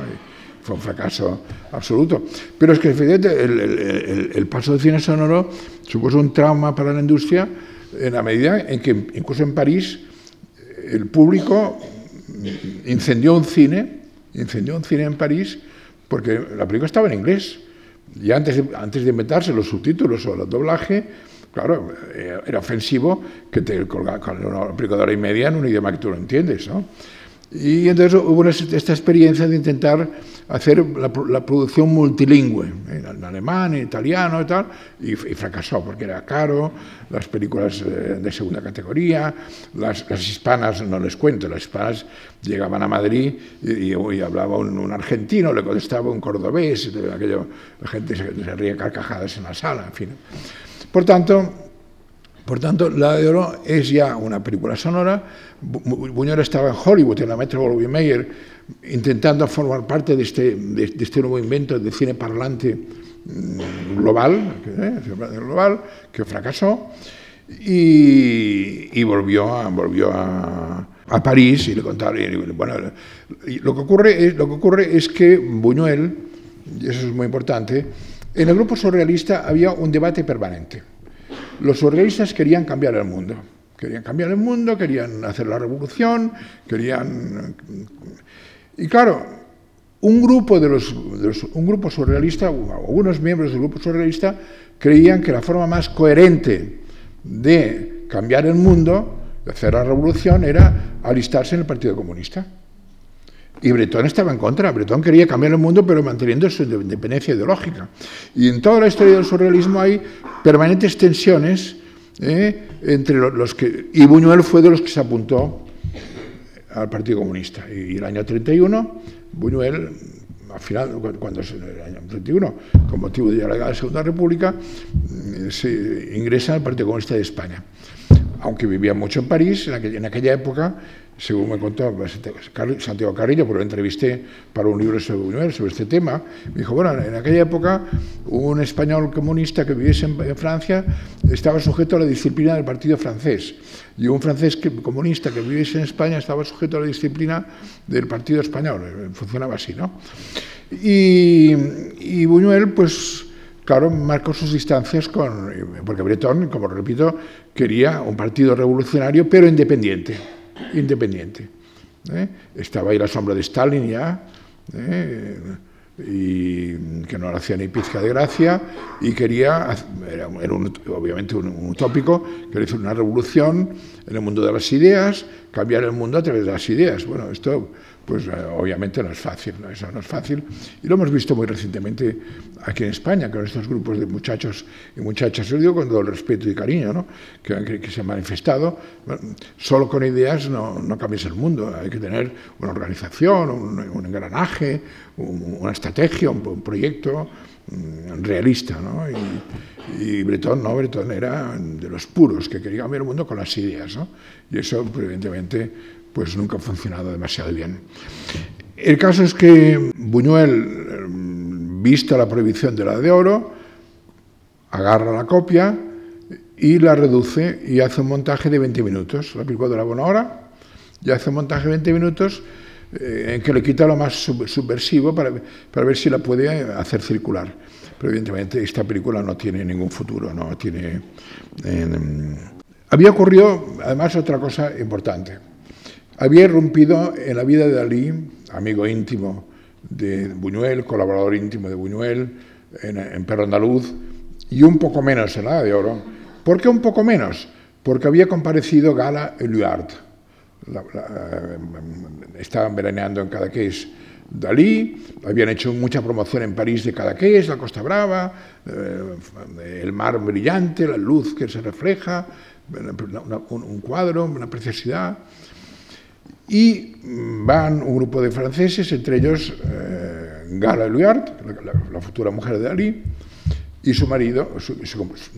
Fue un fracaso absoluto. Pero es que efectivamente el, el, el, paso del cine sonoro supuso un trauma para la industria en la medida en que incluso en París el público incendió un cine, incendió un cine en París porque la película estaba en inglés. Y antes antes de inventarse los subtítulos o el doblaje, claro, eh, era ofensivo que te colgaran una película de hora y media en un idioma que tú no entiendes, ¿no? Y entonces hubo esta experiencia de intentar hacer la, la producción multilingüe, en alemán, en italiano y tal, y, y, fracasó porque era caro, las películas eh, de segunda categoría, las, las, hispanas, no les cuento, las hispanas llegaban a Madrid y, y hablaba un, un, argentino, le contestaba un cordobés, aquello, la gente se, se ría carcajadas en la sala, en fin. Por tanto, por tanto, La de Oro es ya una película sonora. Buñuel estaba en Hollywood, en la Metro Mayer, intentando formar parte de este, de, de este nuevo invento de cine parlante mm, global, ¿eh? global que fracasó, y, volvió, a, volvió a, a, París y le contaron. Y, bueno, lo que, ocurre es, lo que ocurre es que Buñuel, y eso es muy importante, en el grupo surrealista había un debate permanente los surrealistas querían cambiar el mundo. Querían cambiar el mundo, querían hacer la revolución, querían... Y claro, un grupo, de los, un grupo surrealista, algunos miembros del grupo surrealista, creían que la forma más coherente de cambiar el mundo, de hacer la revolución, era alistarse en el Partido Comunista. y Bretón estaba en contra. Bretón quería cambiar el mundo, pero manteniendo su independencia ideológica. Y en toda la historia del surrealismo hay permanentes tensiones ¿eh? entre los que. Y Buñuel fue de los que se apuntó al Partido Comunista. Y el año 31, Buñuel, al final, cuando es el año 31, con motivo de la Segunda República, mm, se ingresa al Partido Comunista de España. Aunque vivía mucho en París, en aquella época según me contó Santiago Carrillo, porque lo entrevisté para un libro sobre sobre este tema, me dijo, bueno, en aquella época un español comunista que viviese en, Francia estaba sujeto a la disciplina del partido francés, y un francés comunista que viviese en España estaba sujeto a la disciplina del partido español, eh, funcionaba así, ¿no? Y, y Buñuel, pues, claro, marcó sus distancias con, porque Bretón, como repito, quería un partido revolucionario, pero independiente independiente. ¿eh? Estaba ahí la sombra de Stalin ya, ¿eh? y que no le hacía ni pizca de gracia, y quería, era, obviamente un, un, utópico, quería hacer una revolución en el mundo de las ideas, cambiar el mundo a través de las ideas. Bueno, esto pues eh, obviamente no es fácil, ¿no? eso no es fácil. Y lo hemos visto muy recientemente aquí en España, con estos grupos de muchachos y muchachas, yo digo con todo el respeto y cariño, ¿no? que, se han manifestado. solo con ideas no, no cambias el mundo, hay que tener una organización, un, engranaje, una estrategia, un, proyecto mm, realista. ¿no? Y, y, Bretón, no, Bretón era de los puros, que quería cambiar el mundo con las ideas. ¿no? Y eso, pues, evidentemente, pues nunca ha funcionado demasiado bien. El caso es que Buñuel, vista la prohibición de la de oro, agarra la copia y la reduce y hace un montaje de 20 minutos. La aplicó de la buena hora y hace un montaje de 20 minutos eh, en que le quita lo más subversivo para, para, ver si la puede hacer circular. Pero evidentemente esta película no tiene ningún futuro, no tiene... había ocurrido además otra cosa importante. Había irrumpido en la vida de Dalí, amigo íntimo de Buñuel, colaborador íntimo de Buñuel en, Perro Andaluz, y un poco menos en la de Oro. ¿Por qué un poco menos? Porque había comparecido Gala Eluard. Eh, estaban veraneando en Cadaqués Dalí, habían hecho mucha promoción en París de Cadaqués, la Costa Brava, eh, el mar brillante, la luz que se refleja, un cuadro, una preciosidad. Y van un grupo de franceses, entre ellos eh, Gala Eluard, la, futura mujer de Dalí, y su marido, su,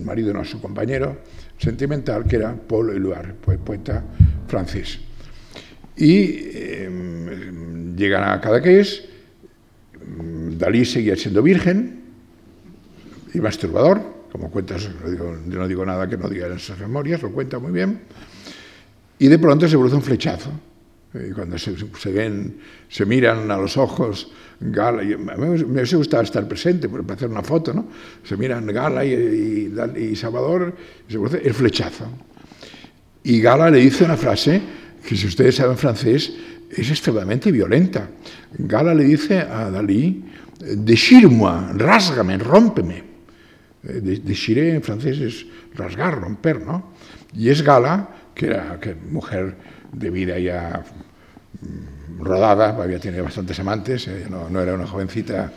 marido no, su compañero sentimental, que era Paul Eluard, poeta francés. Y em, llegan a Cadaqués, Dalí seguía siendo virgen y masturbador, como cuentas, no digo, no digo nada que no diga en esas memorias, lo cuenta muy bien, y de pronto se produce un flechazo y cuando se, ven, se miran a los ojos, Gala, y, me gusta estar presente para hacer una foto, ¿no? Se miran Gala y, y, Salvador, y se produce el flechazo. Y Gala le dice una frase que, si ustedes saben francés, es extremadamente violenta. Gala le dice a Dalí, déchire-moi, rásgame, rómpeme. Eh, déchirer en francés es rasgar, romper, ¿no? Y es Gala, que era que mujer de vida ya rodada, había tenido bastantes amantes, eh, no, era una jovencita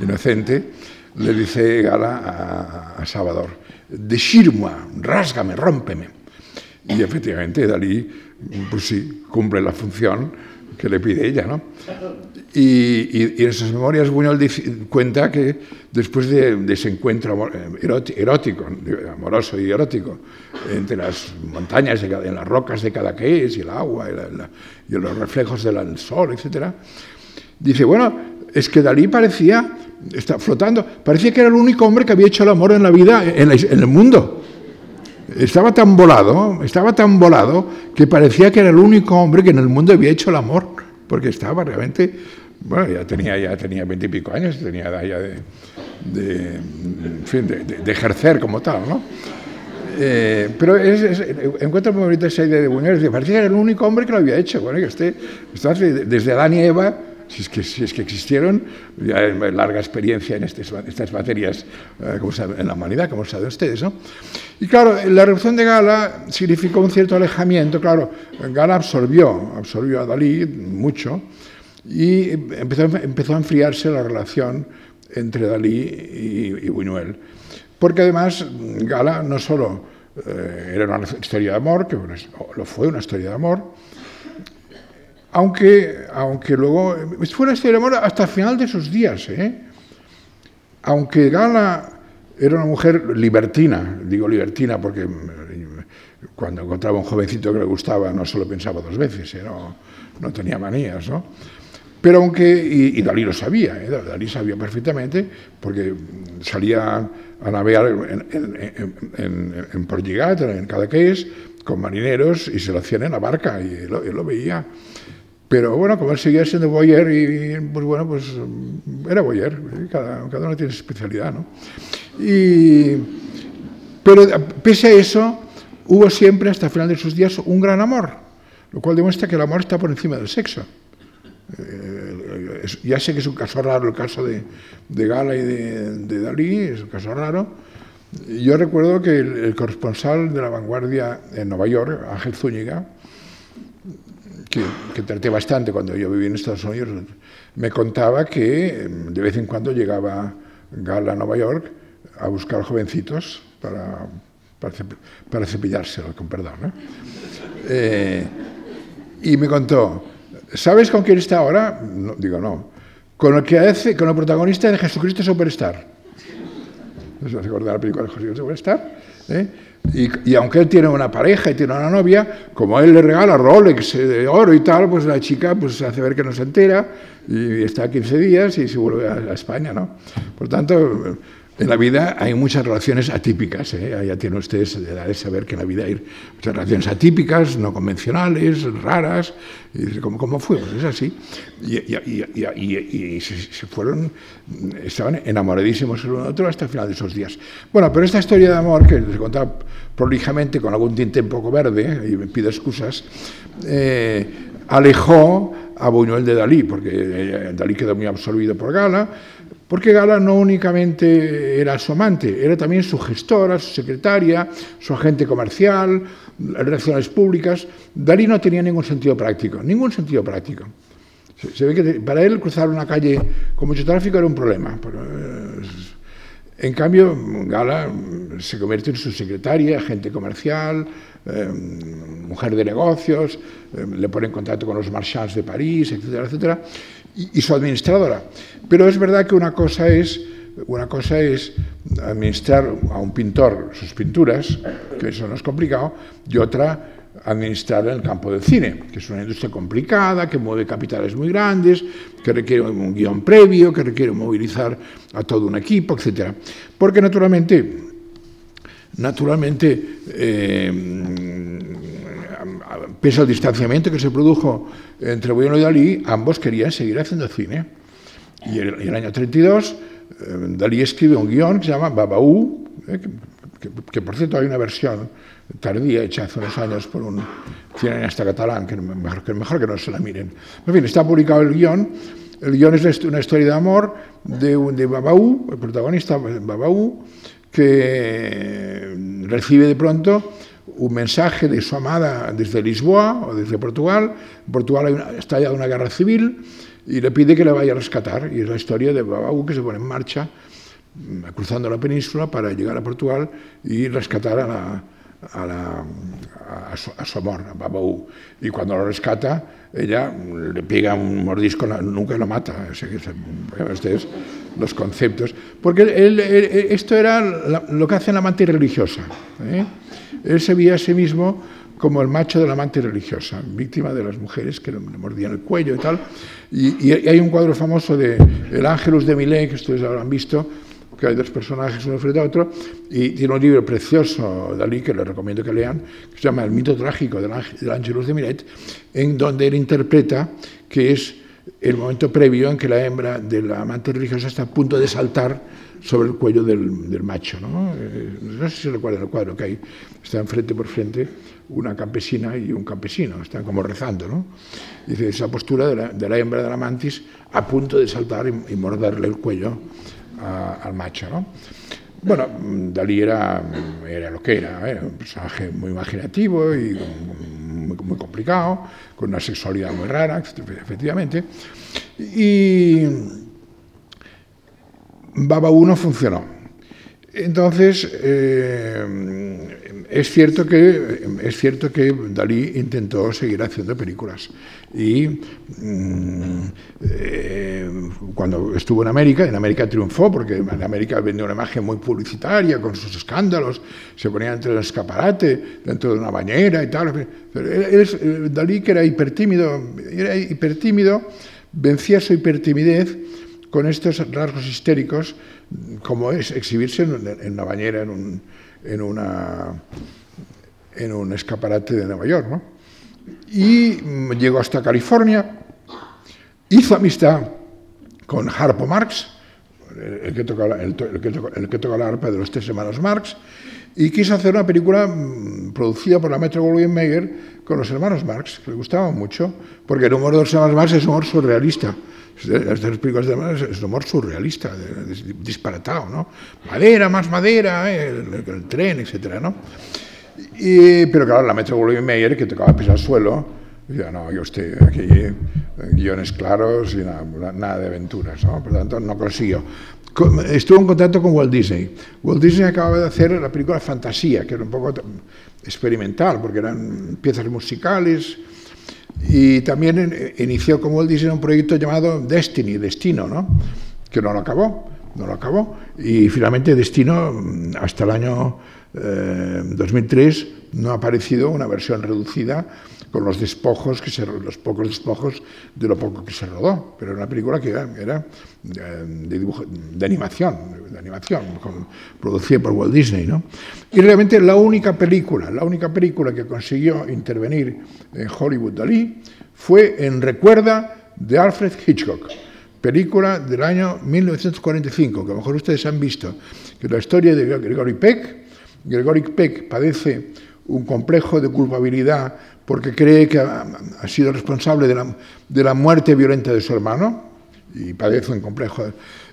inocente, le dice Gala a, Salvador, déchire-moi, rásgame, rómpeme. Y efectivamente Dalí, pues sí, cumple la función que le pide ella, ¿no? Y, en sus memorias Buñuel cuenta que después de, ese encuentro eh, erótico, amoroso y erótico, entre las montañas, en las rocas de Cadaqués y el agua y, los reflejos del sol, etc., dice, bueno, es que Dalí parecía, está flotando, parecía que era el único hombre que había hecho el amor en la vida, en el mundo. Estaba tan volado, estaba tan volado, que parecía que era el único hombre que en el mundo había hecho el amor, porque estaba realmente bueno, ya tenía ya tenía veintipico años, tenía edad ya de, de, en fin, de, ejercer como tal, ¿no? Eh, pero es, encuentro muy bonita esa idea de Buñuel, parecía que era el único hombre que lo había hecho, bueno, que esté, desde Adán y Eva, si es que, si es que existieron, ya hay larga experiencia en estas, estas materias eh, como en la humanidad, como saben ustedes, ¿no? Y claro, la revolución de Gala significó un cierto alejamiento, claro, Gala absorbió, absorbió a Dalí mucho, Y empezó, empezó a enfriarse la relación entre Dalí y, Buñuel. Porque además Gala no solo eh, era una historia de amor, que lo fue una historia de amor, aunque, aunque luego fue una historia de amor hasta el final de sus días. ¿eh? Aunque Gala era una mujer libertina, digo libertina porque cuando encontraba un jovencito que le gustaba no solo pensaba dos veces, ¿eh? no, no tenía manías, ¿no? Pero aunque, y, Dalí lo sabía, ¿eh? Dalí sabía perfectamente, porque salía a navegar en, en, en, en Portugal, en Cadaqués, con marineros, y se lo hacían en la barca, y él, lo veía. Pero bueno, como él seguía siendo boyer, y, pues bueno, pues era boyer, ¿eh? cada, cada uno tiene su especialidad, ¿no? Y, pero pese a eso, hubo siempre, hasta el final de sus días, un gran amor, lo cual demuestra que el amor está por encima del sexo. Eh, ya sé que es un caso raro el caso de, Gala y de, Dalí, es un caso raro. Yo recuerdo que el, corresponsal de la vanguardia en Nueva York, Ángel Zúñiga, que, traté bastante cuando yo viví en Estados Unidos, me contaba que de vez en cuando llegaba Gala a Nueva York a buscar jovencitos para, para, cepillárselo, con perdón. Eh, y me contó, ¿Sabes con quién está ahora? No, digo, no. Con el que hace, con el protagonista de Jesucristo Superstar. ¿Se acuerda la película de Jesucristo Superstar? ¿Eh? Y, aunque él tiene una pareja y tiene una novia, como él le regala Rolex de oro y tal, pues la chica pues hace ver que no se entera y está 15 días y se vuelve a, a España, ¿no? Por tanto, en la vida hay muchas relaciones atípicas, ¿eh? ya tienen ustedes de saber que en la vida hay muchas relaciones atípicas, no convencionales, raras, y como, como fue, pues es así. Y, se, fueron, estaban enamoradísimos el uno del otro hasta el final de esos días. Bueno, pero esta historia de amor, que les contaba prolijamente con algún tinte un poco verde, y me pido excusas, eh, alejó a Buñuel de Dalí, porque eh, Dalí quedó muy absorbido por Gala, porque Gala no únicamente era su amante, era también su gestora, su secretaria, su agente comercial, relaciones públicas. Dalí no tenía ningún sentido práctico, ningún sentido práctico. Se, ve que para él cruzar una calle con mucho tráfico era un problema. Eh, en cambio, Gala se convierte en su secretaria, agente comercial, eh, mujer de negocios, eh, le pone en contacto con los marchands de París, etcétera, etcétera y, su administradora. Pero es verdad que una cosa es, una cosa es administrar a un pintor sus pinturas, que eso no es complicado, y otra administrar el campo del cine, que es una industria complicada, que mueve capitales muy grandes, que requiere un guion previo, que requiere movilizar a todo un equipo, etc. Porque naturalmente, naturalmente eh, pese al distanciamiento que se produjo entre Buñuel y Dalí, ambos querían seguir haciendo cine. Y en el, año 32, eh, Dalí escribe un guion que se llama Babaú, eh, que, por cierto hay una versión tardía hecha hace unos años por un cineasta catalán, que mejor, mejor que no se la miren. En fin, está publicado el guion. El guion es una historia de amor de, de Babaú, el protagonista Babaú, que recibe de pronto un mensaje de su amada desde Lisboa o desde Portugal. Portugal está ya una guerra civil y le pide que le vaya a rescatar. Y es la historia de Babau que se pone en marcha mm, cruzando la península para llegar a Portugal y rescatar a, la, a, a, su, amor, a Babau. Y cuando lo rescata, ella le pega un mordisco, nunca lo mata. Estos los conceptos. Porque esto era lo que hace la amante religiosa. ¿eh? Él se veía a sí mismo como el macho de la amante religiosa, víctima de las mujeres que le mordían el cuello y tal. Y, hay un cuadro famoso de El Ángelus de Millet, que ustedes habrán visto, que hay dos personajes uno frente a otro, y tiene un libro precioso, Dalí, que les recomiendo que lean, que se llama El mito trágico del, Ángelus de Millet, en donde él interpreta que es el momento previo en que la hembra de la amante religiosa está a punto de saltar sobre el cuello del, del macho. ¿no? Eh, no sé si recuerdan el cuadro que hay, están frente por frente una campesina y un campesino, están como rezando. ¿no? Dice, esa postura de la, de la hembra de la mantis a punto de saltar y, y morderle el cuello a, al macho. ¿no? Bueno, Dalí era, era lo que era, era un personaje muy imaginativo y muy, complicado, con una sexualidad muy rara, efectivamente. Y Baba 1 funcionó. Entonces, eh, es, cierto que, es cierto que Dalí intentó seguir haciendo películas. Y mm, eh, cuando estuvo en América, en América triunfó, porque en América vendió una imagen muy publicitaria, con sus escándalos, se ponía entre el escaparate, dentro de una bañera y tal. Eh, Dalí, que era hipertímido, era hipertímido, vencía su hipertimidez con estos rasgos histéricos como es exhibirse en, una bañera, en un, en, una, en un escaparate de Nueva York. ¿no? Y llegó hasta California, hizo amistad con Harpo Marx, el que, toca el, el toca la arpa de los tres hermanos Marx, y quiso hacer una película mm, producida por la Metro Goldwyn Mayer con los hermanos Marx, que le gustaba mucho, porque el humor de los hermanos Marx es humor surrealista. Las películas de es humor surrealista, disparatado, ¿no? Madera, más madera, ¿eh? el, tren, etcétera, ¿no? Y, pero claro, la Metro Goldwyn Mayer, que tocaba pisar al suelo, ya no, yo estoy aquí, guiones claros y nada, nada de aventuras, ¿no? Por lo tanto, no consiguió. Estuvo en contacto con Walt Disney. Walt Disney acababa de hacer la película Fantasía, que era un poco experimental, porque eran piezas musicales, y también inició, como él dice, un proyecto llamado Destiny, Destino, ¿no? que no lo acabó, no lo acabó. Y finalmente Destino, hasta el año 2003, eh, no ha aparecido una versión reducida con los despojos, que se, los pocos despojos de lo poco que se rodó. Pero era una película que era, de, dibujo, de animación, de animación producida por Walt Disney. ¿no? Y realmente la única película, la única película que consiguió intervenir en Hollywood Dalí fue en Recuerda de Alfred Hitchcock película del año 1945, que a lo mejor ustedes han visto, que es la historia de Gregory Peck. Gregory Peck padece un complejo de culpabilidad porque cree que ha, sido responsable de la, la, muerte violenta de su hermano y padece un complejo.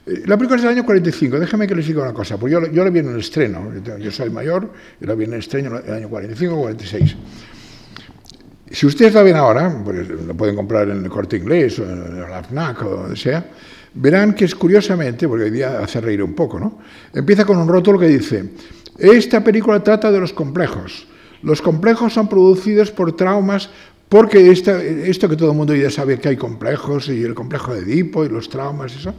Eh, la película es del año 45, déjeme que les diga una cosa, porque yo, yo la vi en el estreno, yo soy mayor, y la vi en el estreno en el año 45 o 46. Si ustedes la ven ahora, pues lo pueden comprar en el corte inglés o en el AFNAC o donde sea, verán que es curiosamente, porque hoy día hace reír un poco, ¿no? Empieza con un rótulo que dice, esta película trata de los complejos, los complejos son producidos por traumas porque esto que todo el mundo ya sabe que hay complejos y el complejo de Edipo y los traumas, eso,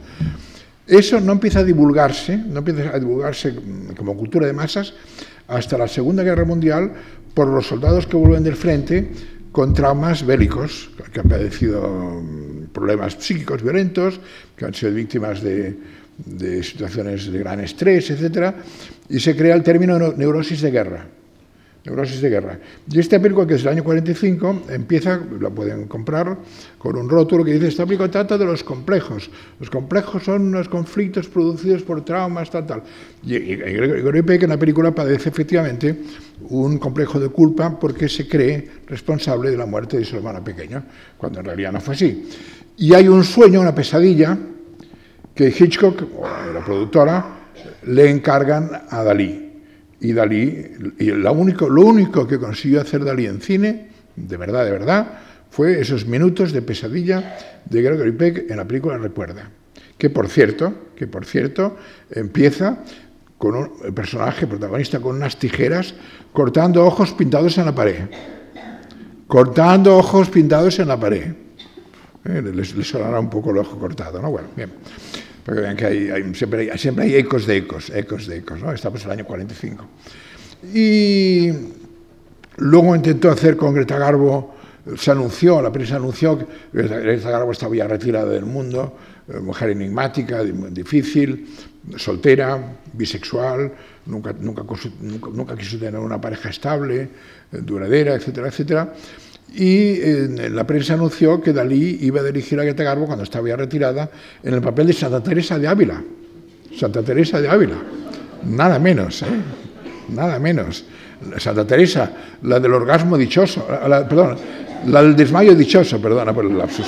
eso no empieza a divulgarse, no empieza a divulgarse como cultura de masas hasta la Segunda Guerra Mundial por los soldados que vuelven del frente con traumas bélicos, que han padecido problemas psíquicos violentos, que han sido víctimas de, de situaciones de gran estrés, etc. Y se crea el término neurosis de guerra. Neurosis de guerra. Y esta película, que es del año 45, empieza, la pueden comprar, con un rótulo que dice, esta película trata de los complejos. Los complejos son unos conflictos producidos por traumas, tal, tal. Y, Gregory Peck en la película padece efectivamente un complejo de culpa porque se cree responsable de la muerte de su hermana pequeña, cuando en realidad no fue así. Y hay un sueño, una pesadilla, que Hitchcock, la productora, le encargan a Dalí y Dalí, y lo único, lo único que consiguió hacer Dalí en cine, de verdad, de verdad, fue esos minutos de pesadilla de Gregory Peck en la película Recuerda. Que por cierto, que por cierto, empieza con un personaje protagonista con unas tijeras cortando ojos pintados en la pared. Cortando ojos pintados en la pared. Eh, les, les, sonará un poco el ojo cortado, ¿no? Bueno, bien. Porque vean que siempre, hay, siempre, hay, ecos de ecos, ecos de ecos. Estamos en el año 45. Y luego intentó hacer con Greta Garbo, se anunció, la prensa anunció que Greta Garbo estaba ya retirada del mundo, eh, mujer enigmática, difícil, soltera, bisexual, nunca, nunca, nunca, nunca quiso tener una pareja estable, eh, duradera, etcétera, etcétera y la prensa anunció que Dalí iba a dirigir a Greta Garbo cuando estaba ya retirada en el papel de Santa Teresa de Ávila. Santa Teresa de Ávila. Nada menos, ¿eh? Nada menos. Santa Teresa, la del orgasmo dichoso, perdón, la del desmayo dichoso, perdona por el lapsus.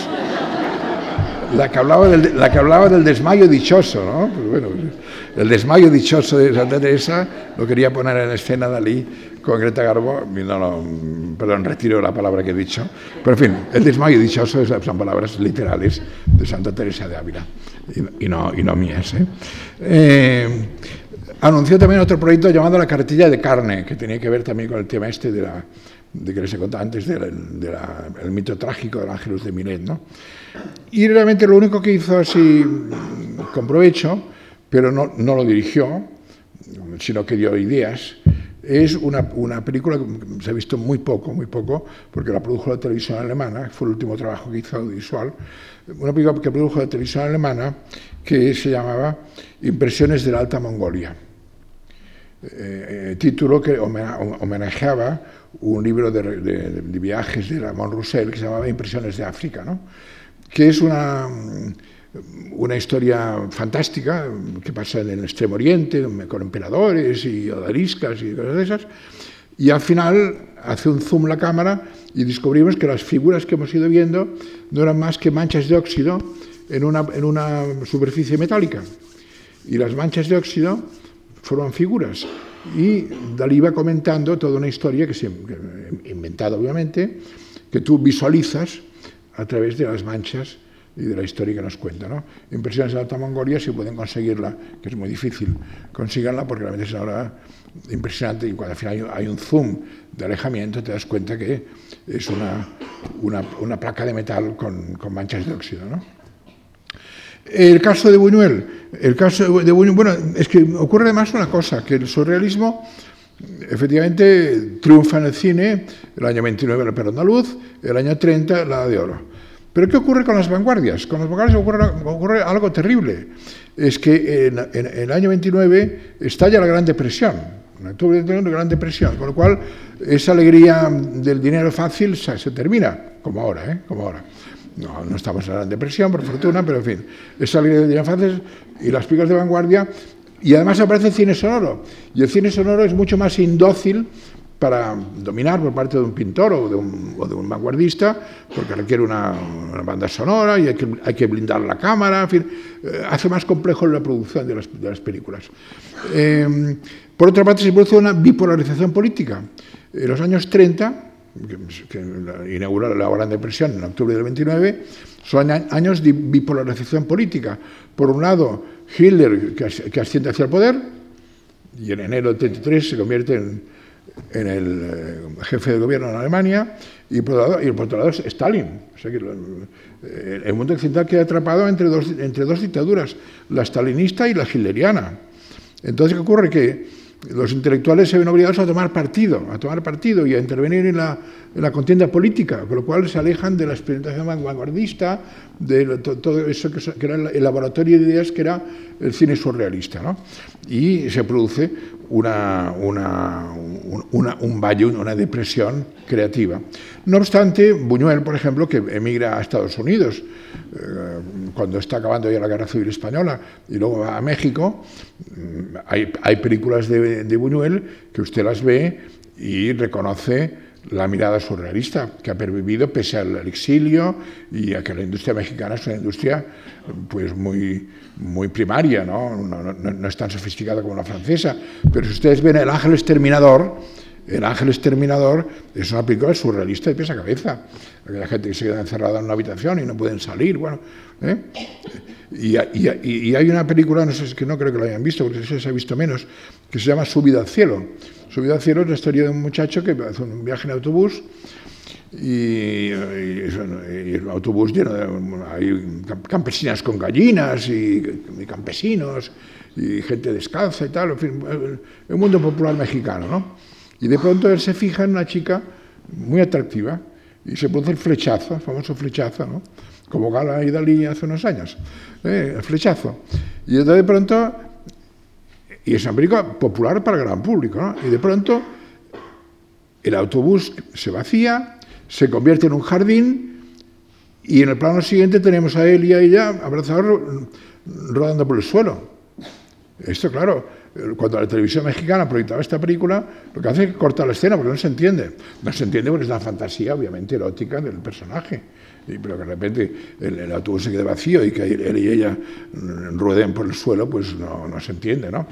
la que hablaba del, la que hablaba del desmayo dichoso, ¿no? Pues bueno, el desmayo dichoso de Santa Teresa lo quería poner en escena Dalí con Greta Garbo, no, no, perdón, retiro la palabra que he dicho, pero en fin, el desmayo dichoso son palabras literales de Santa Teresa de Ávila y, no, y no mías. ¿eh? Eh, anunció también otro proyecto llamado La cartilla de carne, que tenía que ver también con el tema este de la de que les he contado antes del mito trágico del Ángelus de Milet. ¿no? Y realmente lo único que hizo así con provecho, pero no, no lo dirigió, sino que dio ideas, es una, película que se ha visto muy poco, muy poco, porque la produjo la televisión alemana, fue el último trabajo que hizo audiovisual, una película que produjo la televisión alemana que se llamaba Impresiones de la Alta Mongolia. Eh, eh, título que homenajeaba un libro de, viajes de Ramón Roussel que se llamaba Impresiones de África, ¿no? que es una, una historia fantástica que pasa en el Extremo Oriente, con emperadores y odaliscas y cosas de esas, y al final hace un zoom la cámara y descubrimos que las figuras que hemos ido viendo no eran más que manchas de óxido en una, en una superficie metálica. Y las manchas de óxido forman figuras. Y Dalí va comentando toda una historia que se inventada obviamente, que tú visualizas a través de las manchas y de la historia que nos cuenta. ¿no? Impresiones de Alta Mongolia, si pueden conseguirla, que es muy difícil conseguirla porque realmente es ahora impresionante y cuando al final hay un zoom de alejamiento te das cuenta que es una, una, una placa de metal con, con manchas de óxido. ¿no? El caso de Buñuel, el caso de Buñuel, bueno, es que ocurre además una cosa, que el surrealismo efectivamente triunfa en el cine, el año 29 el perro andaluz, el año 30 la de oro. Pero ¿qué ocurre con las vanguardias? Con las vanguardias ocurre, algo terrible. Es que en, el año 29 estalla la Gran Depresión, en octubre de la Gran Depresión, con lo cual esa alegría del dinero fácil se, se termina, como ahora, ¿eh? como ahora. No, no estamos en la Gran Depresión, por fortuna, pero en fin, esa alegría de fases y las picas de vanguardia. Y además aparece el cine sonoro. Y el cine sonoro es mucho más indócil para dominar por parte de un pintor o de un, o vanguardista, porque requiere una, banda sonora y hay que, hay que blindar la cámara, en fin, eh, hace más complejo la producción de las, películas. Eh, por otra parte, se produce una bipolarización política. En los años 30, que inauguró la Gran Depresión en octubre del 29, son años de bipolarización política. Por un lado, Hitler, que asciende hacia el poder, y en enero del 33 se convierte en, el eh, jefe de gobierno en Alemania, y por otro lado, Stalin. el mundo occidental queda atrapado entre dos, entre dos dictaduras, la stalinista y la hitleriana. Entonces, ¿qué ocurre? Que los intelectuales se ven obligados a tomar partido, a tomar partido y a intervenir en la, la contienda política, con lo cual se alejan de la experimentación vanguardista, de todo eso que, era el laboratorio de ideas que era el cine surrealista. ¿no? Y se produce una, una, una, un valle, una depresión creativa. No obstante, Buñuel, por ejemplo, que emigra a Estados Unidos eh, cuando está acabando ya la Guerra Civil Española y luego va a México, mm, hay, hay películas de Buñuel que usted las ve y reconoce la mirada surrealista que ha pervivido pese al exilio y a que la industria mexicana es una industria pues muy, muy primaria, ¿no? No, no, no es tan sofisticada como la francesa. Pero si ustedes ven El Ángel Exterminador, El Ángel Exterminador es una película surrealista de pies a cabeza. Aquella gente que se queda encerrada en una habitación y no pueden salir, bueno. ¿eh? Y, y, y, hay una película, no sé, que no creo que la hayan visto, porque se ha visto menos, que se llama Subida al cielo Subido al cielo es la historia de un muchacho que hace un viaje en autobús y, el autobús lleno de hay campesinas con gallinas y, campesinos y gente descalza y tal, en fin, el mundo popular mexicano, ¿no? Y de pronto él se fija en una chica muy atractiva y se produce el flechazo, el famoso flechazo, ¿no? Como Gala y Dalí hace unos años, ¿eh? el flechazo. Y de pronto y es una película popular para el gran público. ¿no? Y de pronto el autobús se vacía, se convierte en un jardín y en el plano siguiente tenemos a él y a ella abrazados rodando por el suelo. Esto, claro, cuando la televisión mexicana proyectaba esta película, lo que hace es cortar la escena porque no se entiende. No se entiende porque es la fantasía, obviamente, erótica del personaje. Y, pero que de repente el, autobús se quede vacío y que él y ella rueden por el suelo, pues no, no se entiende, ¿no?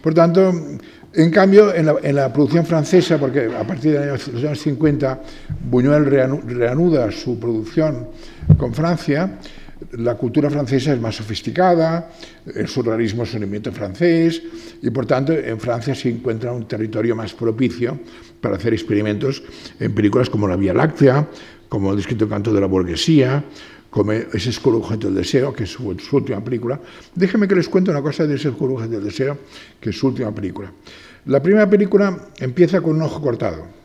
Por tanto, en cambio, en la, en la, producción francesa, porque a partir de los años 50 Buñuel reanuda su producción con Francia, la cultura francesa es más sofisticada, el surrealismo es un invento francés y por tanto en Francia se encuentra un territorio más propicio para hacer experimentos en películas como La Vía Láctea, como El discreto canto de la burguesía, como Ese oscuro objeto del deseo, que es su, última película. Déjenme que les cuente una cosa de Ese oscuro objeto del deseo, que es su última película. La primera película empieza con un ojo cortado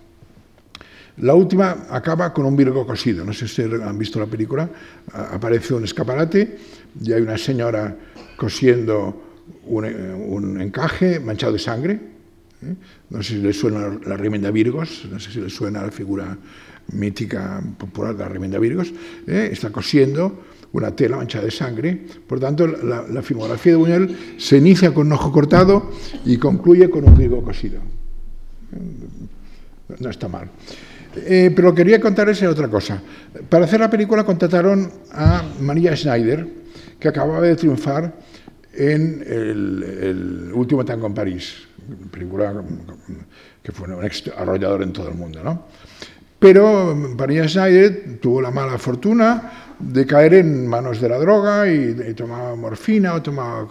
la última acaba con un virgo cosido. No sé si han visto la película. Aparece un escaparate y hay una señora cosiendo un, un encaje manchado de sangre. ¿eh? No sé si le suena la remienda Virgos, no sé si le suena la figura mítica popular de la remienda Virgos. ¿eh? Está cosiendo una tela manchada de sangre. Por tanto, la, la filmografía de Buñuel se inicia con un ojo cortado y concluye con un virgo cosido. ¿eh? No está mal. Eh, pero quería contarles otra cosa. Para hacer la película contrataron a María Schneider, que acababa de triunfar en el, último tango en París, película que fue un arrollador en todo el mundo. ¿no? Pero María Schneider tuvo la mala fortuna de caer en manos de la droga y, y tomaba morfina o tomaba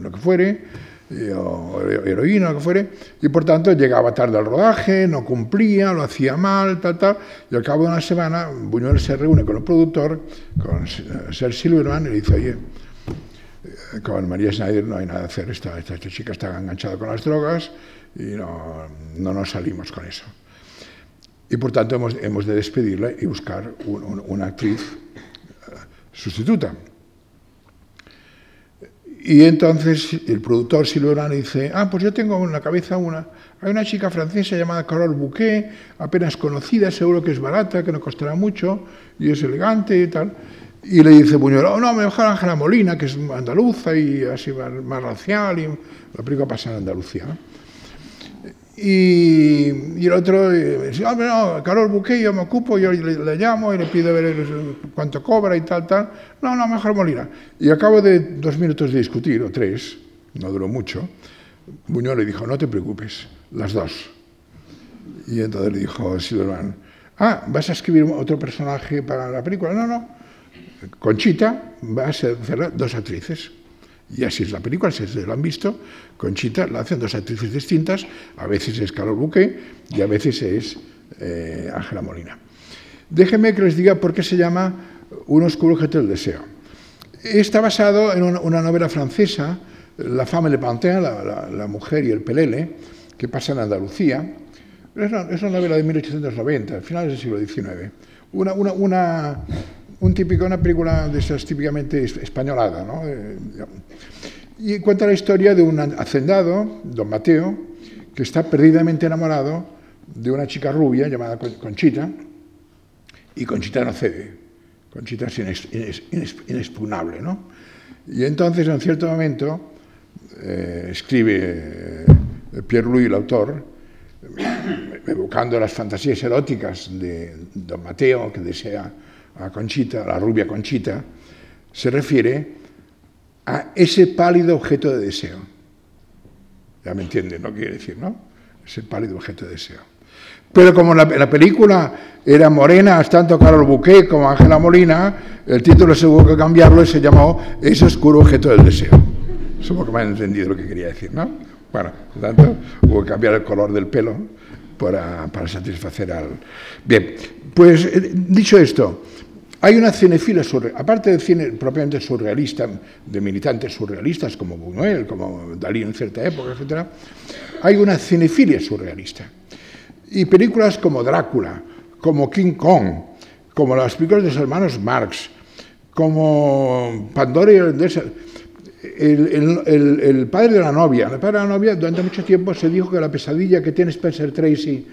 lo que fuere o heroína, lo que fuere, y por tanto llegaba tarde al rodaje, no cumplía, lo hacía mal, tal, tal, y al cabo de una semana Buñuel se reúne con el productor, con Ser Silverman, y le dice, oye, eh, con María Schneider no hay nada que hacer, esta, esta, chica está enganchada con las drogas y no, no nos salimos con eso. Y por tanto hemos, hemos de despedirla y buscar un, un, una actriz eh, sustituta. Y entonces el productor Silverano dice, ah, pues yo tengo en la cabeza una, hay una chica francesa llamada Carole Bouquet, apenas conocida, seguro que es barata, que no costará mucho, y es elegante y tal. Y le dice Buñuel, oh, no, mejor Ángela Molina, que es andaluza y así más, racial, y la película pasa en Andalucía. Y, y, el otro dice, ah, no, Carol Buque, yo me ocupo, yo le, le, llamo y le pido ver cuánto cobra y tal, tal. No, no, mejor Molina. Y a cabo de dos minutos de discutir, o tres, no duró mucho, Buñuel le dijo, no te preocupes, las dos. Y entonces le dijo Silverman, ah, ¿vas a escribir otro personaje para la película? No, no. Conchita va a ser dos actrices. Y así es la película, si lo han visto, Conchita la hacen dos actrices distintas, a veces es Carol Buque y a veces es eh, Ángela Molina. Déjenme que les diga por qué se llama Un oscuro objeto del deseo. Está basado en una, novela francesa, La femme le pantin, la, mujer y el pelele, que pasa en Andalucía. Es una, es una novela de 1890, finales del siglo XIX. Una, una, una un típico, una película de esas típicamente españolada, ¿no? Y cuenta la historia de un hacendado, don Mateo, que está perdidamente enamorado de una chica rubia llamada Conchita, y Conchita no cede. Conchita es inexpugnable, ¿no? Y entonces, en cierto momento, eh, escribe eh, Pierre Louis, el autor, evocando las fantasías eróticas de don Mateo, que desea a Conchita, la rubia Conchita, se refiere a ese pálido objeto de deseo. Ya me entienden, ¿no? Quiere decir, ¿no? Ese pálido objeto de deseo. Pero como la, la película era morena, tanto Carol Bouquet como Ángela Molina, el título se hubo que cambiarlo y se llamó Ese oscuro objeto del deseo. Supongo que me han entendido lo que quería decir, ¿no? Bueno, por tanto, hubo que cambiar el color del pelo para, para satisfacer al... Bien, pues eh, dicho esto, hay una cinefilia, aparte del cine propiamente surrealista, de militantes surrealistas como Buñuel, como Dalí en cierta época, etc., hay una cinefilia surrealista. Y películas como Drácula, como King Kong, como las películas de los hermanos Marx, como Pandora y el, el, padre de la novia. El padre de la novia durante mucho tiempo se dijo que la pesadilla que tiene Spencer Tracy,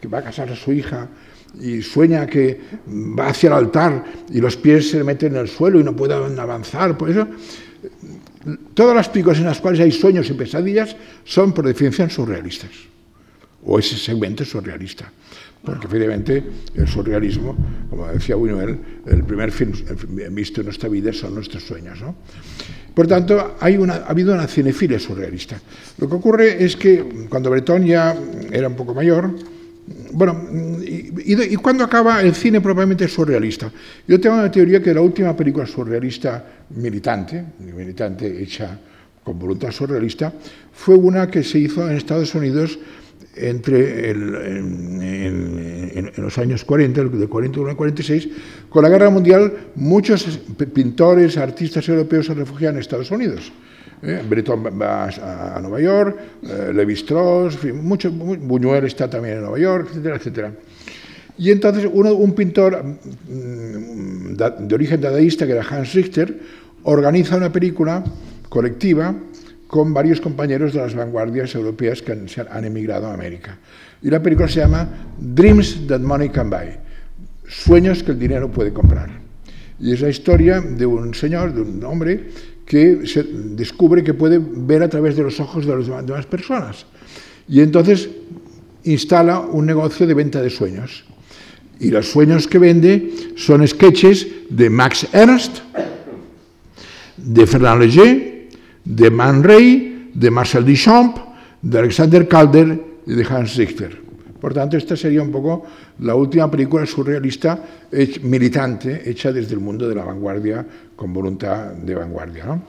que va a casar a su hija, y sueña que va hacia el altar y los pies se meten en el suelo y no pueden avanzar. Por eso, todas las películas en las cuales hay sueños y pesadillas son por definición surrealistas, o ese segmento es surrealista, porque efectivamente el surrealismo, como decía Buñuel, el primer film visto en nuestra vida son nuestros sueños. ¿no? Por tanto, hay una, ha habido una cinefilia surrealista. Lo que ocurre es que cuando Breton ya era un poco mayor, bueno, y, y, cuándo acaba el cine propiamente surrealista? Yo tengo una teoría que la última película surrealista militante, militante hecha con voluntad surrealista, fue una que se hizo en Estados Unidos entre en, los años 40, de 41 al 46, con la guerra mundial, muchos pintores, artistas europeos se refugiaron en Estados Unidos. ¿Eh? Breton va a, Nueva York, eh, Levi Strauss, mucho, Buñuel está también en Nueva York, etcétera, etcétera. Y entonces uno, un pintor mm, de origen dadaísta, que era Hans Richter, organiza una película colectiva con varios compañeros de las vanguardias europeas que han, han emigrado a América. Y la película se llama Dreams That Money Can Buy, Sueños que el dinero puede comprar. Y es la historia de un señor, de un hombre, que se descubre que puede ver a través de los ojos de las demás personas. Y entonces instala un negocio de venta de sueños. Y los sueños que vende son sketches de Max Ernst, de Fernand Léger, de Man Ray, de Marcel Duchamp, de Alexander Calder y de Hans Richter. Por tanto, esta sería un poco la última película surrealista militante hecha desde el mundo de la vanguardia con voluntad de vanguardia. ¿no?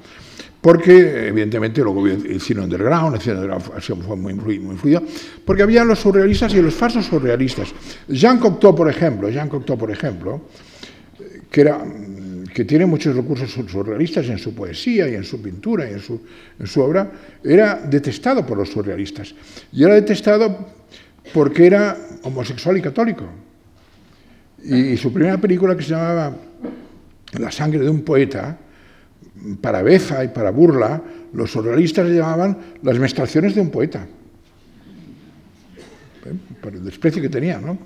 Porque, evidentemente, luego el cine underground, el cine underground fue muy, influido, porque había los surrealistas y los falsos surrealistas. Jean Cocteau, por ejemplo, Jean Cocteau, por ejemplo, que, tiene muchos recursos surrealistas en su poesía y en su pintura y en su, en su obra, era detestado por los surrealistas. Y era detestado porque era homosexual y católico. Y, su primera película, que se llamaba La sangre de un poeta, para beza y para burla, los surrealistas le llamaban las menstruaciones de un poeta. ¿Eh? Por el desprecio que tenía, ¿no?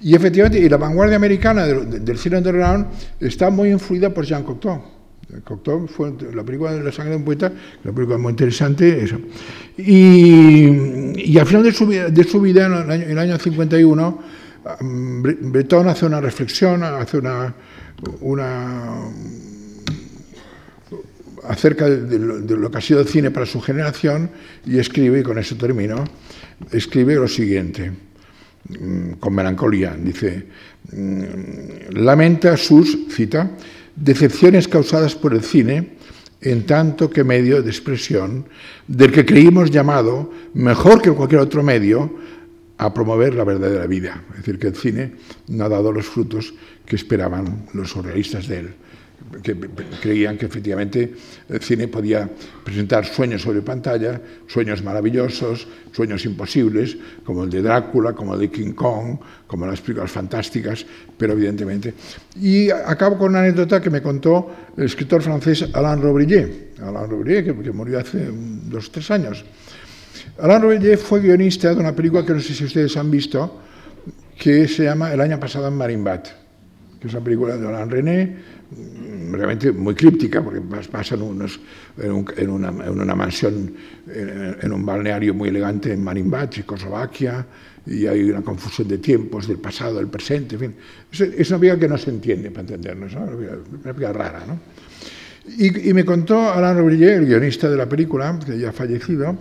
Y efectivamente, y la vanguardia americana del, del cine underground está muy influida por Jean Cocteau. Cocteau fue la película de la sangre de un poeta, una película muy interesante. Eso. Y, y, al final de su, de su vida, en el, año, en el año 51, Breton hace una reflexión, hace una, una acerca de lo, de lo, que ha sido el cine para su generación y escribe, y con eso termino, escribe lo siguiente, con melancolía, dice, lamenta sus, cita, decepciones causadas por el cine en tanto que medio de expresión del que creímos llamado, mejor que cualquier otro medio, a promover la verdadera vida. Es decir, que el cine no ha dado los frutos que esperaban los surrealistas de él que creían que efectivamente el cine podía presentar sueños sobre pantalla, sueños maravillosos, sueños imposibles, como el de Drácula, como el de King Kong, como las películas fantásticas, pero evidentemente. Y acabo con una anécdota que me contó el escritor francés Alain Robrillet, Alain Robrillet, que, que murió hace dos o tres años. Alain Robrillet fue guionista de una película que no sé si ustedes han visto, que se llama El año pasado en Marimbat, que es una película de Alain René, realmente muy críptica, porque pasan unos, en, un, en, una, en, una, mansión, en, en, un balneario muy elegante en Marimbat, Checoslovaquia, y hay una confusión de tiempos, del pasado, del presente, en fin. Es, es una vida que no se entiende, para entendernos, ¿no? una vida rara. ¿no? Y, y, me contó Alain Robrillet, el guionista de la película, que ya ha fallecido,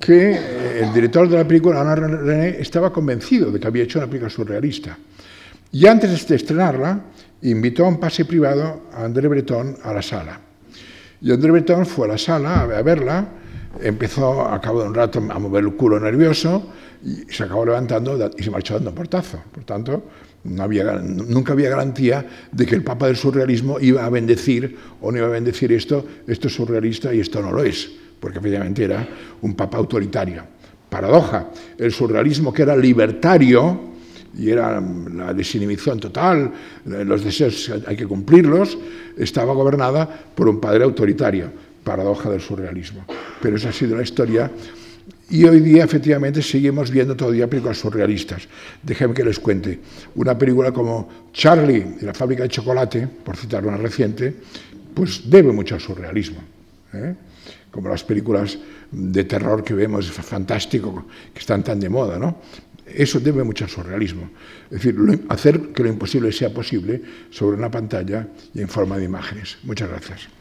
que el director de la película, Alain René, estaba convencido de que había hecho una película surrealista. Y antes de estrenarla, invitó a un pase privado a André Breton a la sala. Y André Breton fue a la sala a verla, empezó a cabo de un rato a mover el culo nervioso y se acabó levantando y se marchó dando un portazo. Por tanto, no había, nunca había garantía de que el Papa del surrealismo iba a bendecir o no iba a bendecir esto, esto es surrealista y esto no lo es, porque efectivamente era un Papa autoritario. Paradoja, el surrealismo que era libertario, y era la desinhibición total, los deseos hay que cumplirlos, estaba gobernada por un padre autoritario, paradoja del surrealismo. Pero esa ha sido la historia y hoy día efectivamente seguimos viendo todavía películas surrealistas. Déjenme que les cuente. Una película como Charlie y la fábrica de chocolate, por citar una reciente, pues debe mucho al surrealismo. ¿eh? como las películas de terror que vemos, fantástico, que están tan de moda, ¿no? Eso debe mucho al surrealismo. Es decir, hacer que lo imposible sea posible sobre una pantalla y en forma de imágenes. Muchas gracias.